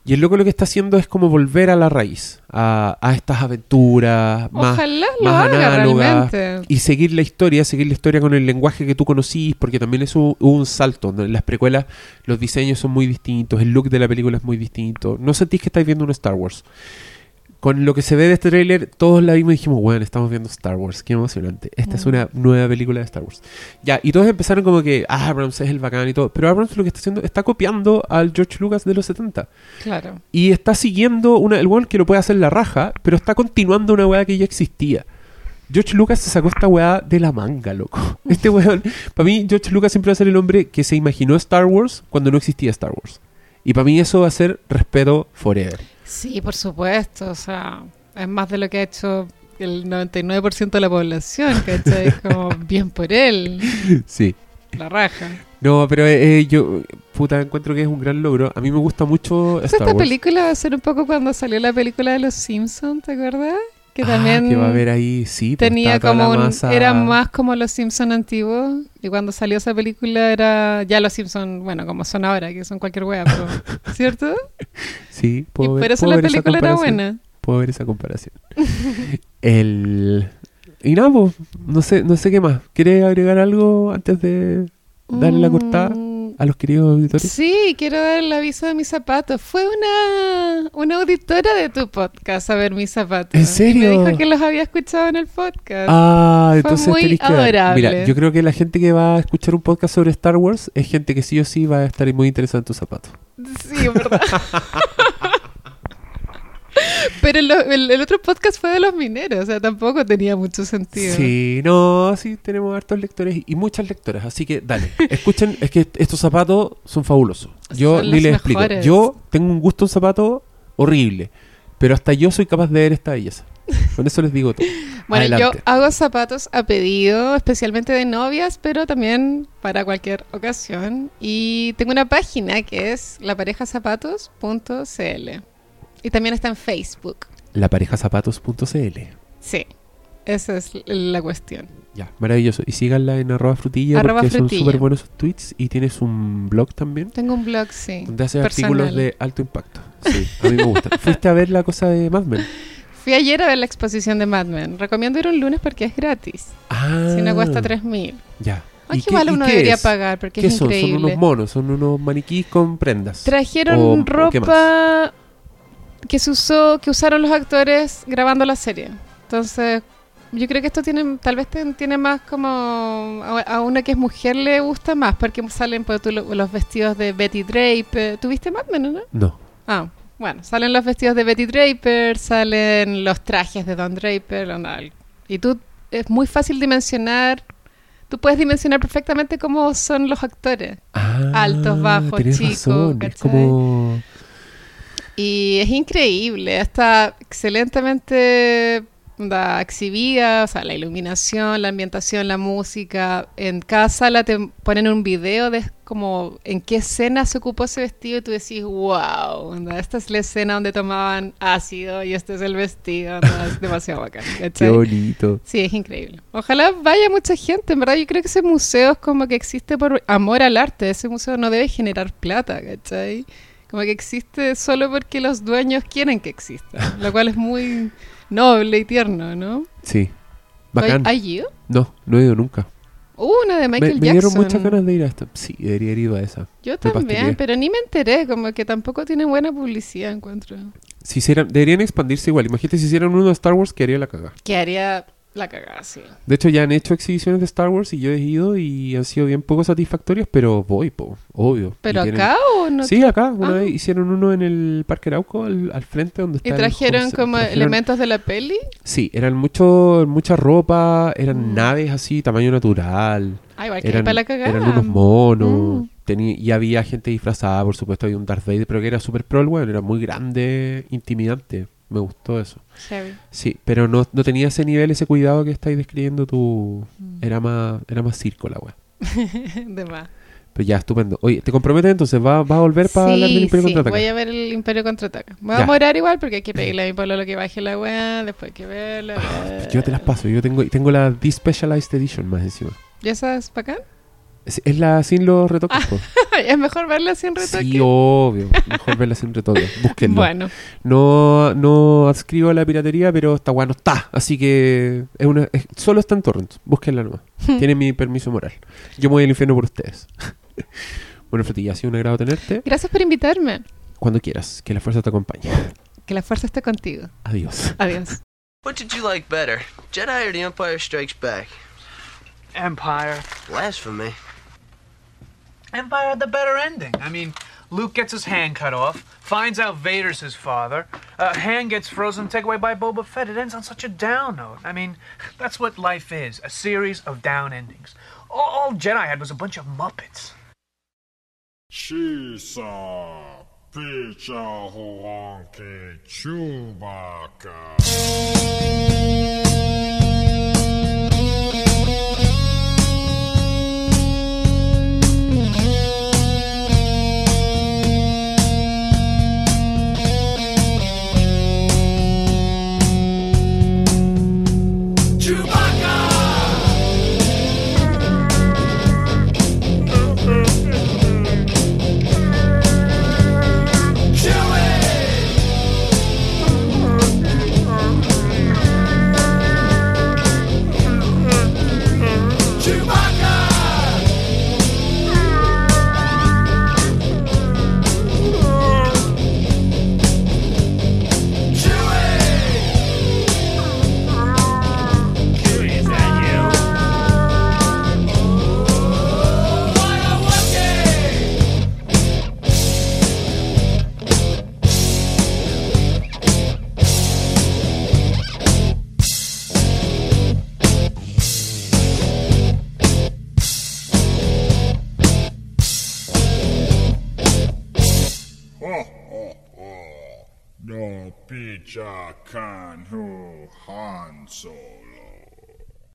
Y el loco lo que está haciendo es como volver a la raíz, a, a estas aventuras más, Ojalá lo más haga análogas. realmente. y seguir la historia, seguir la historia con el lenguaje que tú conocís, porque también es un, salto. ¿no? En las precuelas los diseños son muy distintos, el look de la película es muy distinto. No sentís que estáis viendo un Star Wars. Con lo que se ve de este tráiler, todos la vimos y dijimos, bueno, estamos viendo Star Wars, qué emocionante. Esta es Mm. una nueva película de Star Wars. Ya, y todos empezaron como que, ah, Abrams es el bacán y todo. Pero Abrams lo que está haciendo, está copiando al George Lucas de los 70. Claro. Y está siguiendo una, el weón que lo puede hacer la raja, pero está continuando una weá que ya existía. George Lucas se sacó esta weá de la manga, loco. Este weón, para mí, George Lucas siempre va a ser el hombre que se imaginó Star Wars cuando no existía Star Wars. Y para mí eso va a ser respeto forever. Sí, por supuesto. O sea, es más de lo que ha hecho el 99% de la población, ¿cachai? Como bien por él. Sí. La raja. No, pero eh, eh, yo, puta, encuentro que es un gran logro. A mí me gusta mucho Star esta Wars. película va a ser un poco cuando salió la película de los Simpsons, ¿te acuerdas? Que Ah, también que va a haber ahí, sí. tenía como un, masa- era más como los Simpsons antiguos y cuando salió esa película era ya los Simpsons, bueno, como son ahora, que son cualquier wea, pero ¿cierto? Sí, Y puedo ver, por eso puedo la ver esa película era buena. Puedo ver esa comparación. El... Y nada, pues, no sé, no sé qué más. ¿Quieres agregar algo antes de darle la cortada Mm, a los queridos auditores? Sí, quiero dar el aviso de mis zapatos. Fue una, una auditora de tu podcast a ver mis zapatos. ¿En Y serio? me dijo que los había escuchado en el podcast. Ah, Fue entonces muy tenéis que adorable. Mira, yo creo que la gente que va a escuchar un podcast sobre Star Wars es gente que sí o sí va a estar muy interesada en tus zapatos. Sí, es verdad. Pero el, el- el otro podcast fue de los mineros, o sea, tampoco tenía mucho sentido. Sí, no, sí, tenemos hartos lectores y muchas lectoras. Así que dale, escuchen, es que estos zapatos son fabulosos. Yo Son ni les explico. Yo tengo un gusto en zapatos horrible, pero hasta yo soy capaz de ver esta belleza. Con eso les digo todo. Bueno, yo hago zapatos a pedido, especialmente de novias, pero también para cualquier ocasión. Y tengo una página que es laparejazapatos.cl. Y también está en Facebook. Laparejazapatos.cl Sí, esa es la cuestión. Ya, maravilloso. Y síganla en arroba frutilla Arroba porque frutilla. son súper buenos sus tweets y tienes un blog también Tengo un blog, sí. donde haces personal. artículos de alto impacto. Sí, a mí me gusta. ¿Fuiste a ver la cosa de Mad Men? Fui ayer a ver la exposición de Mad Men. Recomiendo ir un lunes porque es gratis. Ah, Si no cuesta 3.000. Ya. Ay, ¿Y que qué- igual uno debería es? pagar porque ¿Qué es son? increíble. Son unos monos, son unos maniquís con prendas. Trajeron ¿O- o qué ropa que se usó, que usaron los actores grabando la serie. Entonces, yo creo que esto tiene, tal vez tiene más como a, a una que es mujer le gusta más, porque salen pues, tú, lo- los vestidos de Betty Draper. ¿Tuviste Mad Men, no? No. Ah, bueno, salen los vestidos de Betty Draper, salen los trajes de Don Draper, y tú es muy fácil dimensionar. Tú puedes dimensionar perfectamente cómo son los actores. Ah, Altos, bajos, chicos, como... Y es increíble, está excelentemente exhibida, o sea, la iluminación, la ambientación, la música. En cada sala te ponen un video de como en qué escena se ocupó ese vestido y tú decís, wow, onda, esta es la escena donde tomaban ácido y este es el vestido, onda, es demasiado bacán. Qué ¿cachai? bonito. Sí, es increíble. Ojalá vaya mucha gente, en verdad yo creo que ese museo es como que existe por amor al arte, ese museo no debe generar plata, ¿cachai? Como que existe solo porque los dueños quieren que exista, lo cual es muy noble y tierno, ¿no? Sí. Bacán. ¿Hay ido? No, no he ido nunca. Uh, una de Me, Michael me dieron Jackson. muchas ganas de ir a esta. Sí, debería haber ido a esa. Yo también, pero ni me enteré, como que tampoco tiene buena publicidad, encuentro. Si hicieran, deberían expandirse igual. Imagínate si hicieran uno de Star Wars, que haría la cagada. Que haría la cagada, sí. De hecho, ya han hecho exhibiciones de Star Wars y yo he ido y han sido bien poco satisfactorias, pero voy, po, obvio. ¿Pero Y tienen- acá o no? Sí, acá. Una Ah. vez hicieron uno en el Parque Arauco, al, al frente donde está ¿Y trajeron como Trajeron- elementos de la peli? Sí, eran mucho, mucha ropa, eran Mm. naves así, tamaño natural. Ah, igual que Eran, para la cagada. eran unos monos. Mm. Tení- y había gente disfrazada, por supuesto, había un Darth Vader, pero que era súper pro el weón, era muy grande, intimidante. Me gustó eso. Heavy. Sí, pero no, no tenía ese nivel, ese cuidado que estáis describiendo tú. Mm. Era más, era más circo la weá. de más. Pero ya, estupendo. Oye, ¿te comprometes entonces? ¿Va, va a volver para hablar del Sí, Imperio sí, Contraataca? voy a ver el Imperio Contraataca. Me voy Ya. a morar igual porque hay que pedirle a mi pueblo lo que baje la weá, después hay que verla. Ah, Yo te las paso, yo tengo, tengo la Despecialized Edition más encima. ¿Y esa es bacán? Es, es la sin los retoques, po. es mejor verla sin retoque. Sí, obvio. Mejor verla sin retoques. Búsquenlo. bueno, No, no adscribo a la piratería, pero esta weá no está. Así que es una, es- solo está en torrents. Búsquenla nomás. Tiene mi permiso moral. Yo me voy al infierno por ustedes. bueno, Frutilla, ha sido un agrado tenerte. gracias por invitarme. Cuando quieras. Que la fuerza te acompañe. Que la fuerza esté contigo. Adiós. Adiós. What did you like better, Jedi or The Empire Strikes Back? Empire. Blasphemy. Empire had the better ending. I mean, Luke gets his hand cut off, finds out Vader's his father, uh, hand gets frozen, taken away by Boba Fett. It ends on such a down note. I mean, that's what life is a series of down endings. All, all Jedi had was a bunch of Muppets. Shisa, Picha, Chewbacca. Picha Kan Hu Han Solo.